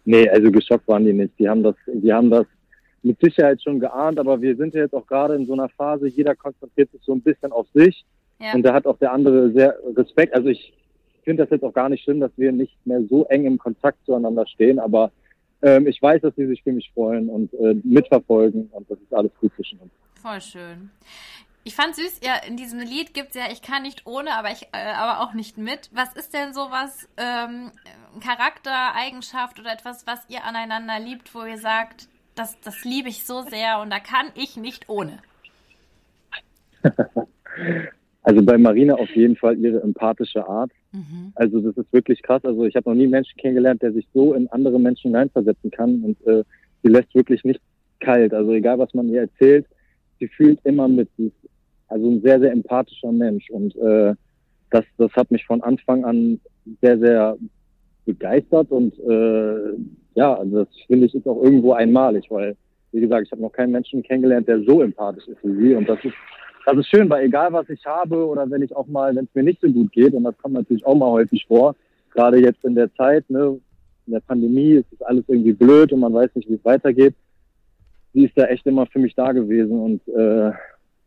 Nee, also geschockt waren die nicht. Die haben das, die haben das mit Sicherheit schon geahnt, aber wir sind ja jetzt auch gerade in so einer Phase, jeder konzentriert sich so ein bisschen auf sich ja. und da hat auch der andere sehr Respekt. Also ich finde das jetzt auch gar nicht schlimm, dass wir nicht mehr so eng im Kontakt zueinander stehen, aber ähm, ich weiß, dass sie sich für mich freuen und äh, mitverfolgen und das ist alles gut zwischen uns. Voll schön. Ich fand süß, ja, in diesem Lied gibt es ja, ich kann nicht ohne, aber ich, äh, aber auch nicht mit. Was ist denn sowas, ähm, Charaktereigenschaft oder etwas, was ihr aneinander liebt, wo ihr sagt, das, das liebe ich so sehr und da kann ich nicht ohne? Also bei Marina auf jeden Fall ihre empathische Art. Mhm. Also das ist wirklich krass. Also ich habe noch nie einen Menschen kennengelernt, der sich so in andere Menschen hineinversetzen kann und äh, sie lässt wirklich nicht kalt. Also egal, was man ihr erzählt, sie fühlt immer mit. Sie ist also ein sehr, sehr empathischer Mensch. Und äh, das, das hat mich von Anfang an sehr, sehr begeistert. Und äh, ja, also das finde ich ist auch irgendwo einmalig, weil, wie gesagt, ich habe noch keinen Menschen kennengelernt, der so empathisch ist wie sie. Und das ist, das ist schön, weil egal was ich habe oder wenn ich auch mal, wenn es mir nicht so gut geht, und das kommt natürlich auch mal häufig vor, gerade jetzt in der Zeit, ne, in der Pandemie ist das alles irgendwie blöd und man weiß nicht, wie es weitergeht. Sie ist da echt immer für mich da gewesen und äh,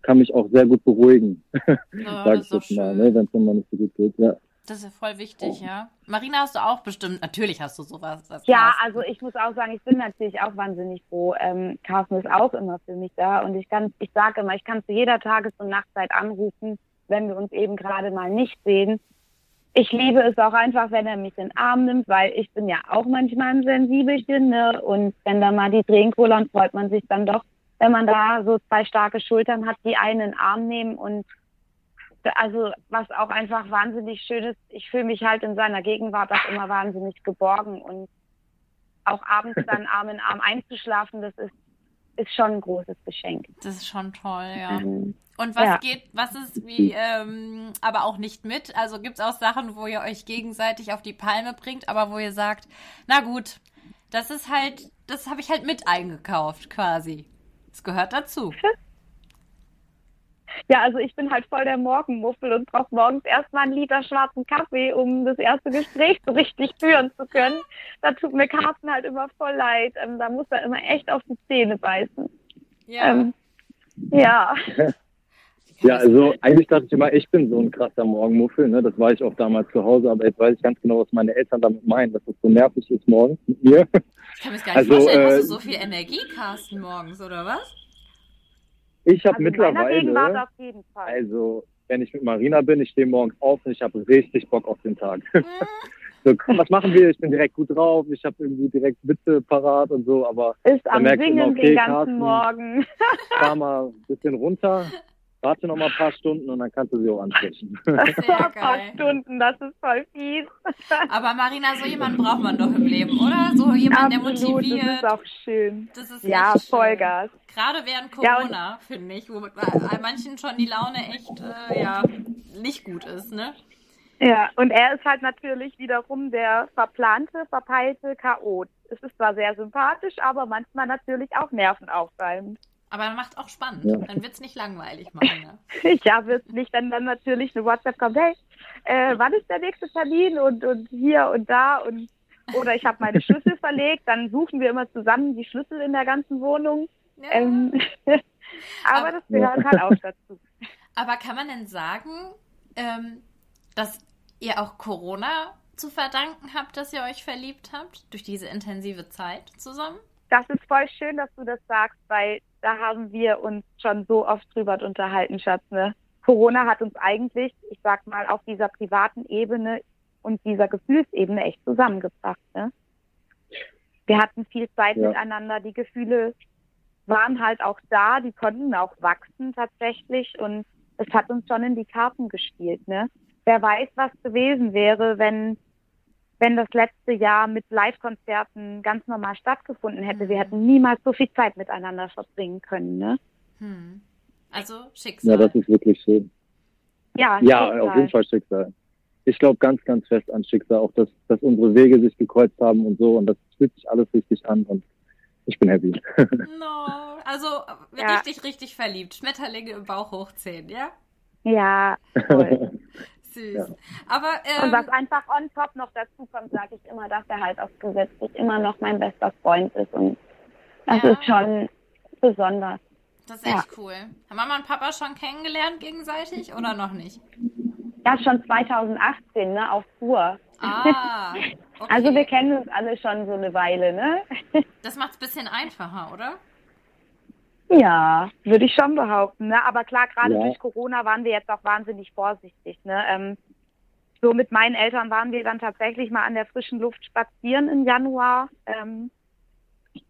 kann mich auch sehr gut beruhigen, oh, sag ich jetzt mal, ne, wenn es mir nicht so gut geht. Ja. Das ist ja voll wichtig, oh. ja. Marina, hast du auch bestimmt, natürlich hast du sowas. Ja, also ich muss auch sagen, ich bin natürlich auch wahnsinnig froh. Ähm, Carsten ist auch immer für mich da und ich kann, ich sage immer, ich kann zu jeder Tages- und Nachtzeit anrufen, wenn wir uns eben gerade mal nicht sehen. Ich liebe es auch einfach, wenn er mich in den Arm nimmt, weil ich bin ja auch manchmal ein Sensibelchen, ne? Und wenn da mal die Tränen kullern, freut man sich dann doch wenn man da so zwei starke Schultern hat, die einen in den Arm nehmen und also was auch einfach wahnsinnig schön ist, ich fühle mich halt in seiner Gegenwart auch immer wahnsinnig geborgen und auch abends dann Arm in Arm einzuschlafen, das ist, ist schon ein großes Geschenk. Das ist schon toll, ja. Mhm. Und was ja. geht, was ist wie, ähm, aber auch nicht mit? Also gibt es auch Sachen, wo ihr euch gegenseitig auf die Palme bringt, aber wo ihr sagt, na gut, das ist halt, das habe ich halt mit eingekauft quasi. Es gehört dazu. Ja, also ich bin halt voll der Morgenmuffel und brauche morgens erstmal einen Liter schwarzen Kaffee, um das erste Gespräch so richtig führen zu können. Da tut mir Carsten halt immer voll leid. Ähm, da muss er immer echt auf die Zähne beißen. Ja. Ähm, ja. Ja, also eigentlich dachte ich immer, ich bin so ein krasser Morgenmuffel. Ne? Das war ich auch damals zu Hause, aber jetzt weiß ich ganz genau, was meine Eltern damit meinen, dass es so nervig ist morgens mit mir. Ich kann mir gar nicht also, vorstellen, äh, hast du so viel Energie, Carsten, morgens, oder was? Ich habe also mittlerweile, also wenn ich mit Marina bin, ich stehe morgens auf und ich habe richtig Bock auf den Tag. Mhm. so, was machen wir? Ich bin direkt gut drauf, ich habe irgendwie direkt Witze parat und so, aber ist am Singen immer, okay, den ganzen Carsten, Morgen. fahr mal ein bisschen runter warte noch mal ein paar Stunden und dann kannst du sie auch ansprechen. Ein paar Stunden, das ist voll fies. Aber Marina, so jemanden braucht man doch im Leben, oder? So jemand, der motiviert. Das ist auch schön. Das ist ja, Vollgas. Schön. Gerade während Corona, ja, finde ich, wo bei manchen schon die Laune echt äh, ja, nicht gut ist, ne? Ja, und er ist halt natürlich wiederum der verplante, verpeilte Chaot. Es ist zwar sehr sympathisch, aber manchmal natürlich auch nervenaufreibend. Aber macht auch spannend. Ja. Dann wird es nicht langweilig, Marina. ja, wird es nicht, wenn dann natürlich eine WhatsApp kommt, hey, äh, wann ist der nächste Termin und, und hier und da und oder ich habe meine Schlüssel verlegt, dann suchen wir immer zusammen die Schlüssel in der ganzen Wohnung. Ja. Ähm, aber, aber, das gehört halt auch dazu. Aber kann man denn sagen, ähm, dass ihr auch Corona zu verdanken habt, dass ihr euch verliebt habt? Durch diese intensive Zeit zusammen? Das ist voll schön, dass du das sagst, weil da haben wir uns schon so oft drüber unterhalten, Schatz. Ne? Corona hat uns eigentlich, ich sag mal, auf dieser privaten Ebene und dieser Gefühlsebene echt zusammengebracht. Ne? Wir hatten viel Zeit ja. miteinander, die Gefühle waren halt auch da, die konnten auch wachsen tatsächlich und es hat uns schon in die Karten gespielt. Ne? Wer weiß, was gewesen wäre, wenn wenn das letzte Jahr mit Live-Konzerten ganz normal stattgefunden hätte. Mhm. Wir hätten niemals so viel Zeit miteinander verbringen können. Ne? Hm. Also Schicksal. Ja, das ist wirklich schön. Ja, ja Schicksal. auf jeden Fall Schicksal. Ich glaube ganz, ganz fest an Schicksal, auch dass, dass unsere Wege sich gekreuzt haben und so und das fühlt sich alles richtig an und ich bin happy. No, also ja. richtig, richtig verliebt. Schmetterlinge im Bauch hochziehen, ja? Ja, toll. Süß. Ja. Aber, ähm, und was einfach on top noch dazu kommt, sage ich immer, dass er halt auch zusätzlich immer noch mein bester Freund ist. Und das ja. ist schon besonders. Das ist echt ja. cool. Haben Mama und Papa schon kennengelernt gegenseitig oder noch nicht? Ja, schon 2018, ne, auf Tour. Ah, okay. Also wir kennen uns alle schon so eine Weile, ne? Das macht es ein bisschen einfacher, oder? Ja, würde ich schon behaupten. Ne? Aber klar, gerade ja. durch Corona waren wir jetzt auch wahnsinnig vorsichtig. Ne? Ähm, so mit meinen Eltern waren wir dann tatsächlich mal an der frischen Luft spazieren im Januar. Ähm,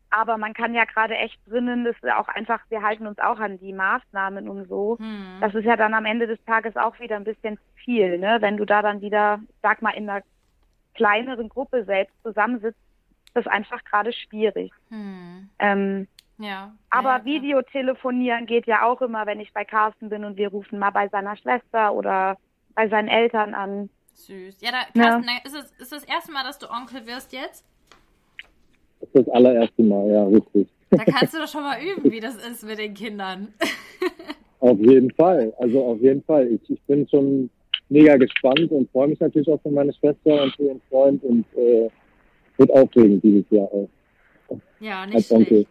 aber man kann ja gerade echt drinnen, das ist auch einfach, wir halten uns auch an die Maßnahmen und so. Hm. Das ist ja dann am Ende des Tages auch wieder ein bisschen viel, ne? Wenn du da dann wieder, sag mal, in einer kleineren Gruppe selbst zusammensitzt, das ist einfach gerade schwierig. Hm. Ähm, ja. Aber ja, Videotelefonieren geht ja auch immer, wenn ich bei Carsten bin und wir rufen mal bei seiner Schwester oder bei seinen Eltern an. Süß. Ja, da, Carsten, ja. Ist, es, ist das erste Mal, dass du Onkel wirst jetzt? Das ist das allererste Mal, ja, richtig. Da kannst du doch schon mal üben, wie das ist mit den Kindern. auf jeden Fall, also auf jeden Fall. Ich, ich bin schon mega gespannt und freue mich natürlich auch für meine Schwester und für ihren Freund und äh, wird aufregend dieses Jahr auch. Ja, nicht als Onkel.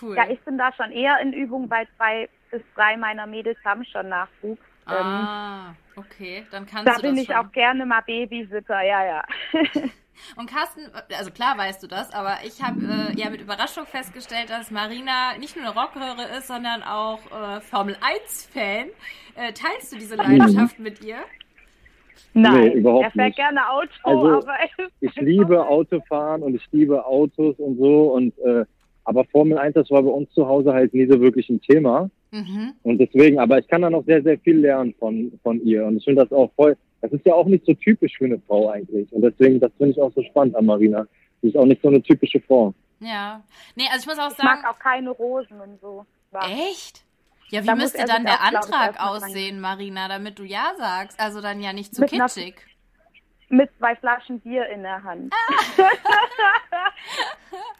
Cool. Ja, ich bin da schon eher in Übung, weil zwei bis drei meiner Mädels haben schon Nachwuchs. Ah, ähm, okay, dann kannst da du Da bin ich schon. auch gerne mal Babysitter, ja, ja. Und Carsten, also klar weißt du das, aber ich habe äh, ja mit Überraschung festgestellt, dass Marina nicht nur eine Rockröhre ist, sondern auch äh, Formel 1-Fan. Äh, teilst du diese Leidenschaft mit ihr? Nein, nee, überhaupt er fährt nicht. gerne Auto, also, aber ich liebe Autofahren und ich liebe Autos und so und äh, aber Formel 1, das war bei uns zu Hause halt nie so wirklich ein Thema. Mhm. Und deswegen, aber ich kann da noch sehr, sehr viel lernen von, von ihr. Und ich finde das auch voll, das ist ja auch nicht so typisch für eine Frau eigentlich. Und deswegen, das finde ich auch so spannend an Marina. Sie ist auch nicht so eine typische Frau. Ja. Nee, also ich muss auch sagen. Ich mag auch keine Rosen und so. Ja. Echt? Ja, wie da müsste dann der auch, Antrag aussehen, Marina, damit du Ja sagst? Also dann ja nicht zu Mit kitschig mit zwei Flaschen Bier in der Hand.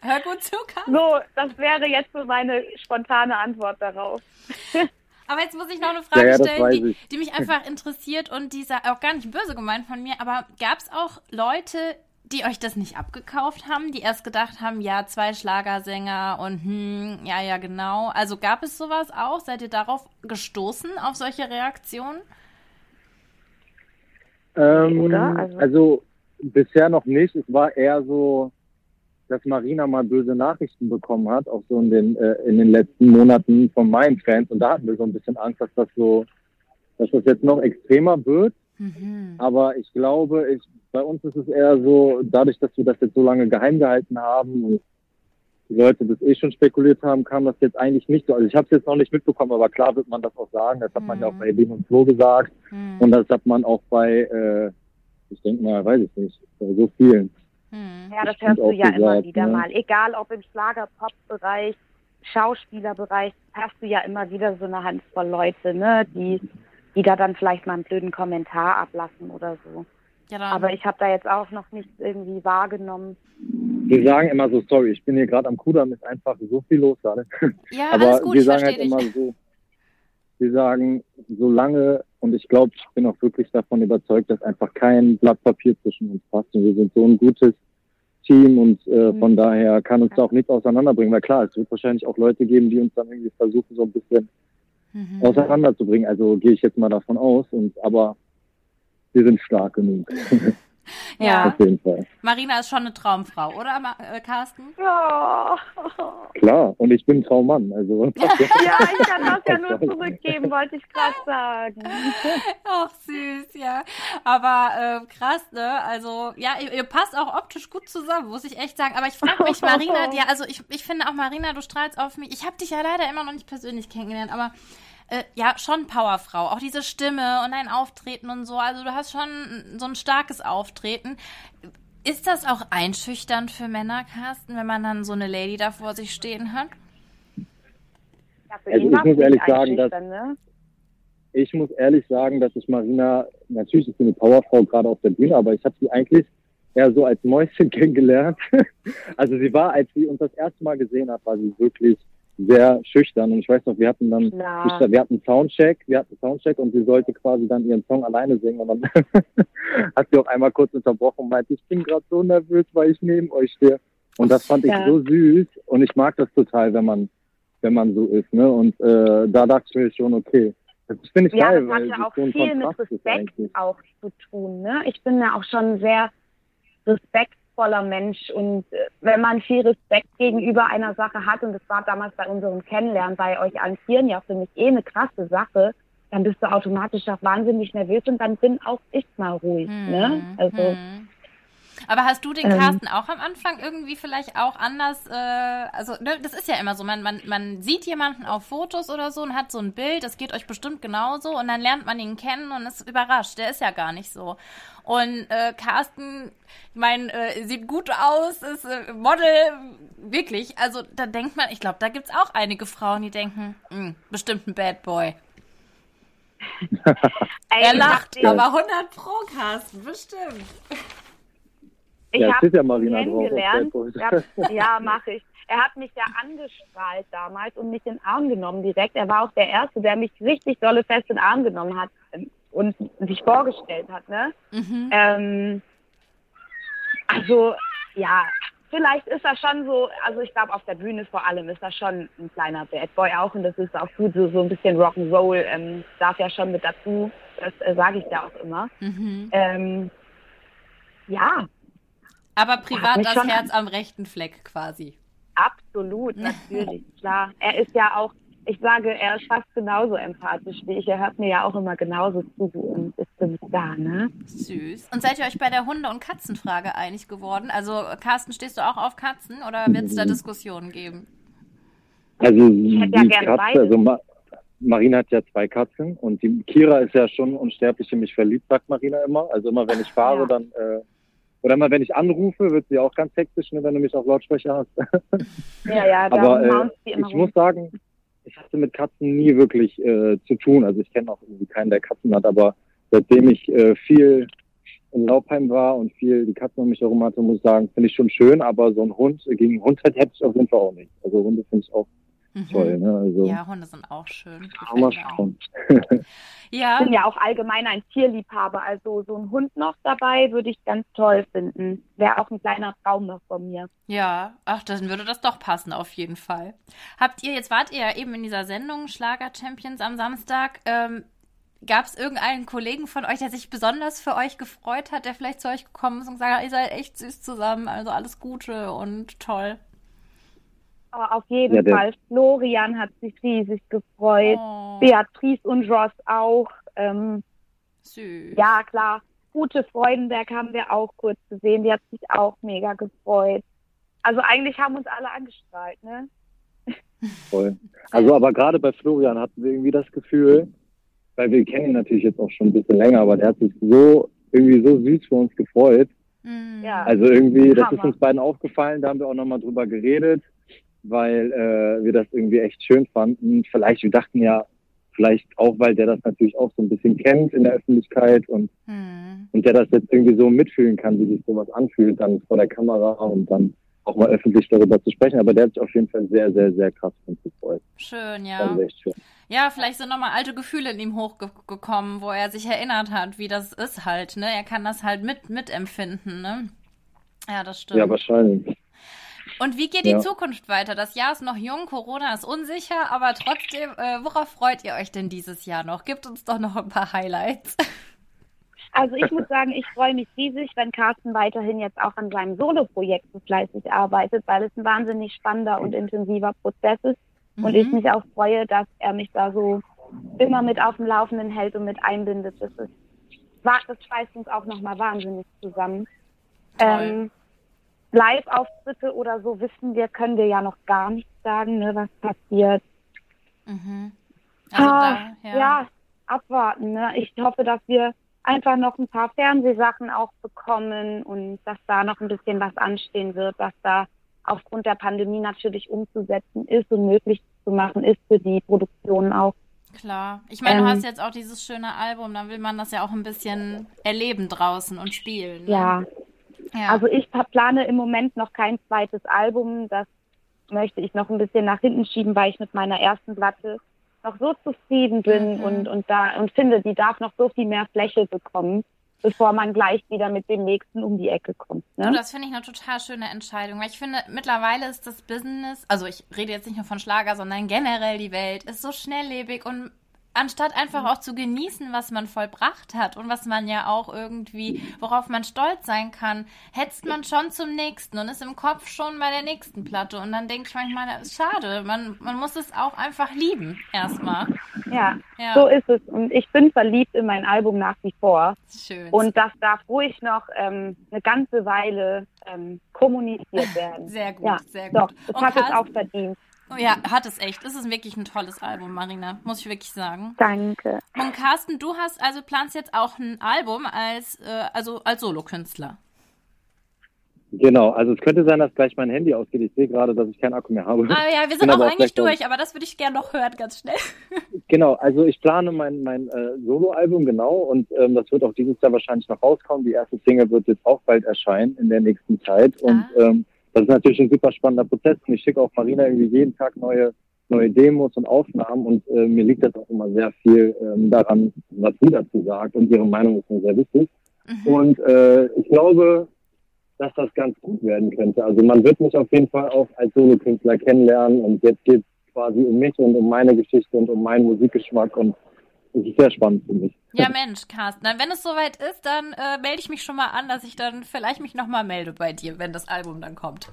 Hör gut zu, Karl. So, das wäre jetzt so meine spontane Antwort darauf. Aber jetzt muss ich noch eine Frage ja, ja, stellen, die, die, mich einfach interessiert und die ist auch gar nicht böse gemeint von mir, aber gab es auch Leute, die euch das nicht abgekauft haben, die erst gedacht haben, ja, zwei Schlagersänger und hm, ja, ja, genau. Also gab es sowas auch? Seid ihr darauf gestoßen, auf solche Reaktionen? Ähm, Oder? Also, also bisher noch nicht. Es war eher so, dass Marina mal böse Nachrichten bekommen hat, auch so in den, äh, in den letzten Monaten von meinen Fans. Und da hatten wir so ein bisschen Angst, dass das so, dass das jetzt noch extremer wird. Mhm. Aber ich glaube, ich, bei uns ist es eher so, dadurch, dass wir das jetzt so lange geheim gehalten haben und die Leute das eh schon spekuliert haben, kam das jetzt eigentlich nicht so. Also ich habe es jetzt noch nicht mitbekommen, aber klar wird man das auch sagen. Das hat man ja auch bei Edin und Flo gesagt. Mhm. Und das hat man auch bei, äh, ich denke mal, weiß ich nicht, bei so vielen. Mhm. Ja, das hörst du ja gesagt, immer wieder ne? mal. Egal ob im Schlager-Pop-Bereich, Schauspielerbereich, hast du ja immer wieder so eine Handvoll Leute, ne, die, die da dann vielleicht mal einen blöden Kommentar ablassen oder so. Ja, Aber ich habe da jetzt auch noch nichts irgendwie wahrgenommen. Wir sagen immer so, sorry, ich bin hier gerade am Kudamm, ist einfach so viel los gerade. Ja, Aber alles gut, wir sagen halt dich. immer so, wir sagen, solange, und ich glaube, ich bin auch wirklich davon überzeugt, dass einfach kein Blatt Papier zwischen uns passt. Und wir sind so ein gutes Team und äh, mhm. von daher kann uns da auch nichts auseinanderbringen. Weil klar, es wird wahrscheinlich auch Leute geben, die uns dann irgendwie versuchen, so ein bisschen mhm. auseinanderzubringen. Also gehe ich jetzt mal davon aus. Und aber wir sind stark genug. Ja, auf jeden Fall. Marina ist schon eine Traumfrau, oder, äh, Carsten? Ja. Klar, und ich bin ein Traummann. Also. ja, ich kann das ja nur zurückgeben, wollte ich gerade sagen. Ach, süß, ja. Aber äh, krass, ne? Also, ja, ihr, ihr, passt auch optisch gut zusammen, muss ich echt sagen. Aber ich frage mich, Marina, ja, also ich, ich finde auch, Marina, du strahlst auf mich. Ich habe dich ja leider immer noch nicht persönlich kennengelernt, aber äh, ja, schon Powerfrau. Auch diese Stimme und ein Auftreten und so. Also du hast schon so ein starkes Auftreten. Ist das auch einschüchternd für Männer, Carsten, wenn man dann so eine Lady da vor sich stehen hat? Ja, also ich muss ehrlich sagen, dass ne? ich muss ehrlich sagen, dass ich Marina, natürlich ist sie eine Powerfrau gerade auf der Bühne, aber ich habe sie eigentlich eher so als Mäuschen kennengelernt. also sie war, als sie uns das erste Mal gesehen hat, war sie wirklich sehr schüchtern. Und ich weiß noch, wir hatten dann, Klar. wir hatten Soundcheck, wir hatten Soundcheck und sie sollte quasi dann ihren Song alleine singen. Und dann hat sie auch einmal kurz unterbrochen und meinte, ich bin gerade so nervös, weil ich neben euch stehe. Und das fand ja. ich so süß und ich mag das total, wenn man, wenn man so ist. Ne? Und äh, da dachte ich mir schon, okay, das finde ich ja, geil. Ja, das hat ja auch viel mit Respekt auch zu tun. Ne? Ich bin ja auch schon sehr Respekt respektvoller Mensch und äh, wenn man viel Respekt gegenüber einer Sache hat, und das war damals bei unserem Kennenlernen bei euch allen Vieren ja für mich eh eine krasse Sache, dann bist du automatisch auch wahnsinnig nervös und dann bin auch ich mal ruhig. Hm, ne? Also, hm. Aber hast du den ähm. Carsten ähm, auch am Anfang irgendwie vielleicht auch anders, äh, also ne, das ist ja immer so, man, man, man sieht jemanden auf Fotos oder so und hat so ein Bild, das geht euch bestimmt genauso und dann lernt man ihn kennen und ist überrascht, der ist ja gar nicht so. Und äh, Carsten, ich meine, äh, sieht gut aus, ist äh, Model, wirklich. Also da denkt man, ich glaube, da gibt's auch einige Frauen, die denken, hm, bestimmt ein Bad Boy. er lacht, aber 100 pro Carsten, bestimmt. Ich ja, habe ja Marina kennengelernt. Hab, ja, mache ich. Er hat mich ja angestrahlt damals und mich in den Arm genommen direkt. Er war auch der Erste, der mich richtig dolle fest in den Arm genommen hat und sich vorgestellt hat. Ne? Mhm. Ähm, also, ja, vielleicht ist er schon so, also ich glaube, auf der Bühne vor allem ist er schon ein kleiner Bad Boy auch und das ist auch gut, so, so ein bisschen Rock'n'Roll ähm, darf ja schon mit dazu, das äh, sage ich ja auch immer. Mhm. Ähm, ja, aber privat das Herz am rechten Fleck quasi. Absolut, natürlich, klar. Er ist ja auch, ich sage, er ist fast genauso empathisch wie ich. Er hört mir ja auch immer genauso zu und ist für mich da, ne? Süß. Und seid ihr euch bei der Hunde- und Katzenfrage einig geworden? Also, Carsten, stehst du auch auf Katzen oder wird es da Diskussionen geben? Also, ich hätte ja gerne Katze, beide. also Ma Marina hat ja zwei Katzen und die Kira ist ja schon unsterblich in mich verliebt, sagt Marina immer. Also immer wenn ich fahre, ja. dann äh, oder immer wenn ich anrufe, wird sie auch ganz hektisch, ne, wenn du mich auf Lautsprecher hast. ja, ja, da Aber äh, ich rum. muss sagen, ich hatte mit Katzen nie wirklich äh, zu tun. Also ich kenne auch irgendwie keinen, der Katzen hat, aber seitdem ich äh, viel in Laubheim war und viel die Katzen um mich herum hatte, muss ich sagen, finde ich schon schön, aber so ein Hund, gegen einen Hund hätte ich auf jeden Fall auch nicht. Also Hunde finde ich auch Mhm. Toll, ne? Also, ja, Hunde sind auch schön. ja. Ich bin ja auch allgemein ein Tierliebhaber. Also so ein Hund noch dabei würde ich ganz toll finden. Wäre auch ein kleiner Traum noch von mir. Ja, ach, dann würde das doch passen, auf jeden Fall. Habt ihr, jetzt wart ihr ja eben in dieser Sendung Schlager Champions am Samstag. Ähm, Gab es irgendeinen Kollegen von euch, der sich besonders für euch gefreut hat, der vielleicht zu euch gekommen ist und gesagt hat, ihr seid echt süß zusammen, also alles Gute und toll? Aber auf jeden ja, Fall. Florian hat sich riesig gefreut. Oh. Beatrice und Ross auch. Ähm, Süß. Ja, klar. Gute Freudenberg haben wir auch kurz gesehen. Die hat sich auch mega gefreut. Also eigentlich haben uns alle angestrahlt, ne? Voll. Also aber gerade bei Florian hatten wir irgendwie das Gefühl, weil wir kennen ihn natürlich jetzt auch schon ein bisschen länger, aber der hat sich so irgendwie so süß für uns gefreut. Mhm. Ja. Also irgendwie, das Hammer. ist uns beiden aufgefallen, da haben wir auch nochmal drüber geredet weil äh, wir das irgendwie echt schön fanden. Vielleicht, wir dachten ja, vielleicht auch, weil der das natürlich auch so ein bisschen kennt in der Öffentlichkeit und, hm. und der das jetzt irgendwie so mitfühlen kann, wie sich sowas anfühlt, dann vor der Kamera und dann auch mal öffentlich darüber zu sprechen. Aber der hat sich auf jeden Fall sehr, sehr, sehr krass von gefreut. Schön, ja. Schön. Ja, vielleicht sind nochmal alte Gefühle in ihm hochgekommen, wo er sich erinnert hat, wie das ist halt, ne? Er kann das halt mit, mitempfinden, ne? Ja, das stimmt. Ja, wahrscheinlich. Und wie geht die ja. Zukunft weiter? Das Jahr ist noch jung, Corona ist unsicher, aber trotzdem, äh, worauf freut ihr euch denn dieses Jahr noch? Gibt uns doch noch ein paar Highlights. Also ich muss sagen, ich freue mich riesig, wenn Carsten weiterhin jetzt auch an seinem Solo-Projekt so fleißig arbeitet, weil es ein wahnsinnig spannender und intensiver Prozess ist. Mhm. Und ich mhm. mich auch freue, dass er mich da so immer mit auf dem Laufenden hält und mit einbindet. Das ist, das schweißt uns auch nochmal wahnsinnig zusammen. Ähm, Live-Auftritte oder so wissen wir, können wir ja noch gar nicht sagen, ne, was passiert. Mhm. Also ah, da, ja. ja. abwarten. Ne? Ich hoffe, dass wir einfach noch ein paar Fernsehsachen auch bekommen und dass da noch ein bisschen was anstehen wird, was da aufgrund der Pandemie natürlich umzusetzen ist und möglich zu machen ist für die Produktion auch. Klar. Ich meine, ähm, du hast jetzt auch dieses schöne Album, dann will man das ja auch ein bisschen erleben draußen und spielen. Ne? Ja. Ja. Also ich plane im Moment noch kein zweites Album. Das möchte ich noch ein bisschen nach hinten schieben, weil ich mit meiner ersten Platte noch so zufrieden bin mhm. und, und da und finde, die darf noch so viel mehr Fläche bekommen, bevor man gleich wieder mit dem nächsten um die Ecke kommt. Ne? Du, das finde ich eine total schöne Entscheidung, weil ich finde, mittlerweile ist das Business, also ich rede jetzt nicht nur von Schlager, sondern generell die Welt, ist so schnelllebig und anstatt einfach auch zu genießen, was man vollbracht hat und was man ja auch irgendwie, worauf man stolz sein kann, hetzt man schon zum nächsten und ist im Kopf schon bei der nächsten Platte. Und dann denke ich manchmal, das ist schade. Man, man muss es auch einfach lieben, erstmal. Ja, ja, so ist es. Und ich bin verliebt in mein Album nach wie vor. Schön. Und das darf ruhig noch ähm, eine ganze Weile ähm, kommuniziert werden. Sehr gut, ja, sehr gut. Doch, das und hat es auch verdient. Oh ja, hat es echt. Es ist wirklich ein tolles Album, Marina, muss ich wirklich sagen. Danke. Und Carsten, du hast also planst jetzt auch ein Album als äh, also als Solokünstler. Genau, also es könnte sein, dass gleich mein Handy ausgeht. Ich sehe gerade, dass ich keinen Akku mehr habe. Ah ja, wir sind auch eigentlich durch, aber das würde ich gerne noch hören, ganz schnell. genau, also ich plane mein, mein äh, Soloalbum genau und ähm, das wird auch dieses Jahr wahrscheinlich noch rauskommen. Die erste Single wird jetzt auch bald erscheinen in der nächsten Zeit. Ah. Und ähm, das ist natürlich ein super spannender Prozess und ich schicke auch Marina irgendwie jeden Tag neue neue Demos und Aufnahmen und äh, mir liegt das auch immer sehr viel ähm, daran, was sie dazu sagt und ihre Meinung ist mir sehr wichtig. Mhm. Und äh, ich glaube, dass das ganz gut werden könnte. Also man wird mich auf jeden Fall auch als Solokünstler kennenlernen und jetzt geht es quasi um mich und um meine Geschichte und um meinen Musikgeschmack und das ist sehr spannend für mich. Ja, Mensch, Carsten. Dann, wenn es soweit ist, dann äh, melde ich mich schon mal an, dass ich dann vielleicht mich nochmal melde bei dir, wenn das Album dann kommt.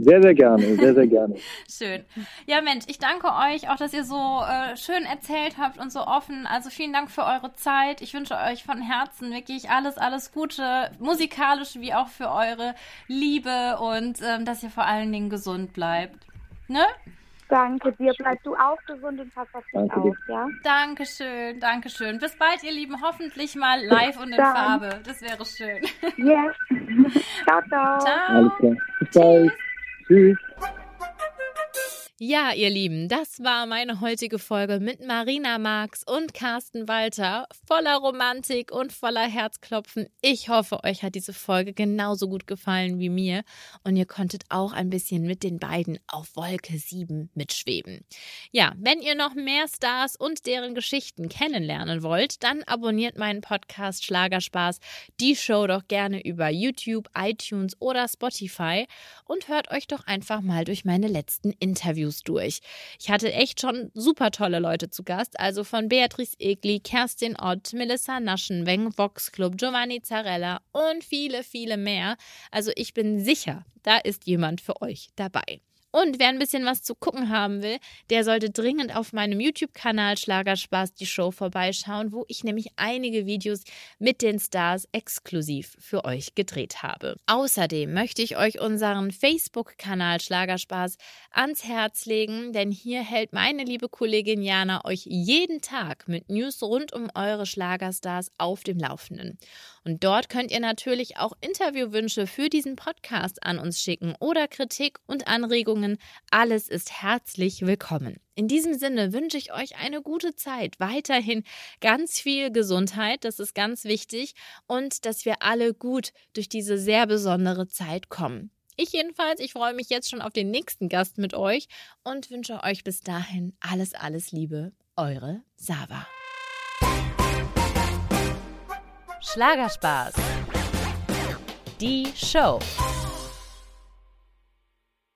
Sehr, sehr gerne, sehr, sehr gerne. schön. Ja, Mensch, ich danke euch auch, dass ihr so äh, schön erzählt habt und so offen. Also vielen Dank für eure Zeit. Ich wünsche euch von Herzen wirklich alles, alles Gute, musikalisch wie auch für eure Liebe und ähm, dass ihr vor allen Dingen gesund bleibt. Ne? Danke dir. Bleib du auch gesund und pass auf dich auf, ja? Dankeschön, Dankeschön. Bis bald, ihr Lieben. Hoffentlich mal live und in Dann. Farbe. Das wäre schön. Yes. ciao, ciao. Ciao. Alles klar. Bis bald. Tschüss. Ja, ihr Lieben, das war meine heutige Folge mit Marina Marx und Carsten Walter. Voller Romantik und voller Herzklopfen. Ich hoffe, euch hat diese Folge genauso gut gefallen wie mir und ihr konntet auch ein bisschen mit den beiden auf Wolke 7 mitschweben. Ja, wenn ihr noch mehr Stars und deren Geschichten kennenlernen wollt, dann abonniert meinen Podcast Schlagerspaß, die Show doch gerne über YouTube, iTunes oder Spotify und hört euch doch einfach mal durch meine letzten Interviews Interviews durch. Ich hatte echt schon super tolle Leute zu Gast, also von Beatrice Egli, Kerstin Ott, Melissa Naschenweng, Vox Club, Giovanni Zarella und viele, viele mehr. Also ich bin sicher, da ist jemand für euch dabei. Und wer ein bisschen was zu gucken haben will, der sollte dringend auf meinem YouTube-Kanal Schlagerspaß die Show vorbeischauen, wo ich nämlich einige Videos mit den Stars exklusiv für euch gedreht habe. Außerdem möchte ich euch unseren Facebook-Kanal Schlagerspaß ans Herz legen, denn hier hält meine liebe Kollegin Jana euch jeden Tag mit News rund um eure Schlagerstars auf dem Laufenden. Und dort könnt ihr natürlich auch Interviewwünsche für diesen Podcast an uns schicken oder Kritik und Anregungen. Alles ist herzlich willkommen. In diesem Sinne wünsche ich euch eine gute Zeit, weiterhin ganz viel Gesundheit, das ist ganz wichtig, und dass wir alle gut durch diese sehr besondere Zeit kommen. Ich jedenfalls, ich freue mich jetzt schon auf den nächsten Gast mit euch und wünsche euch bis dahin alles, alles Liebe. Eure Sava. Schlagerspaß. Die Show.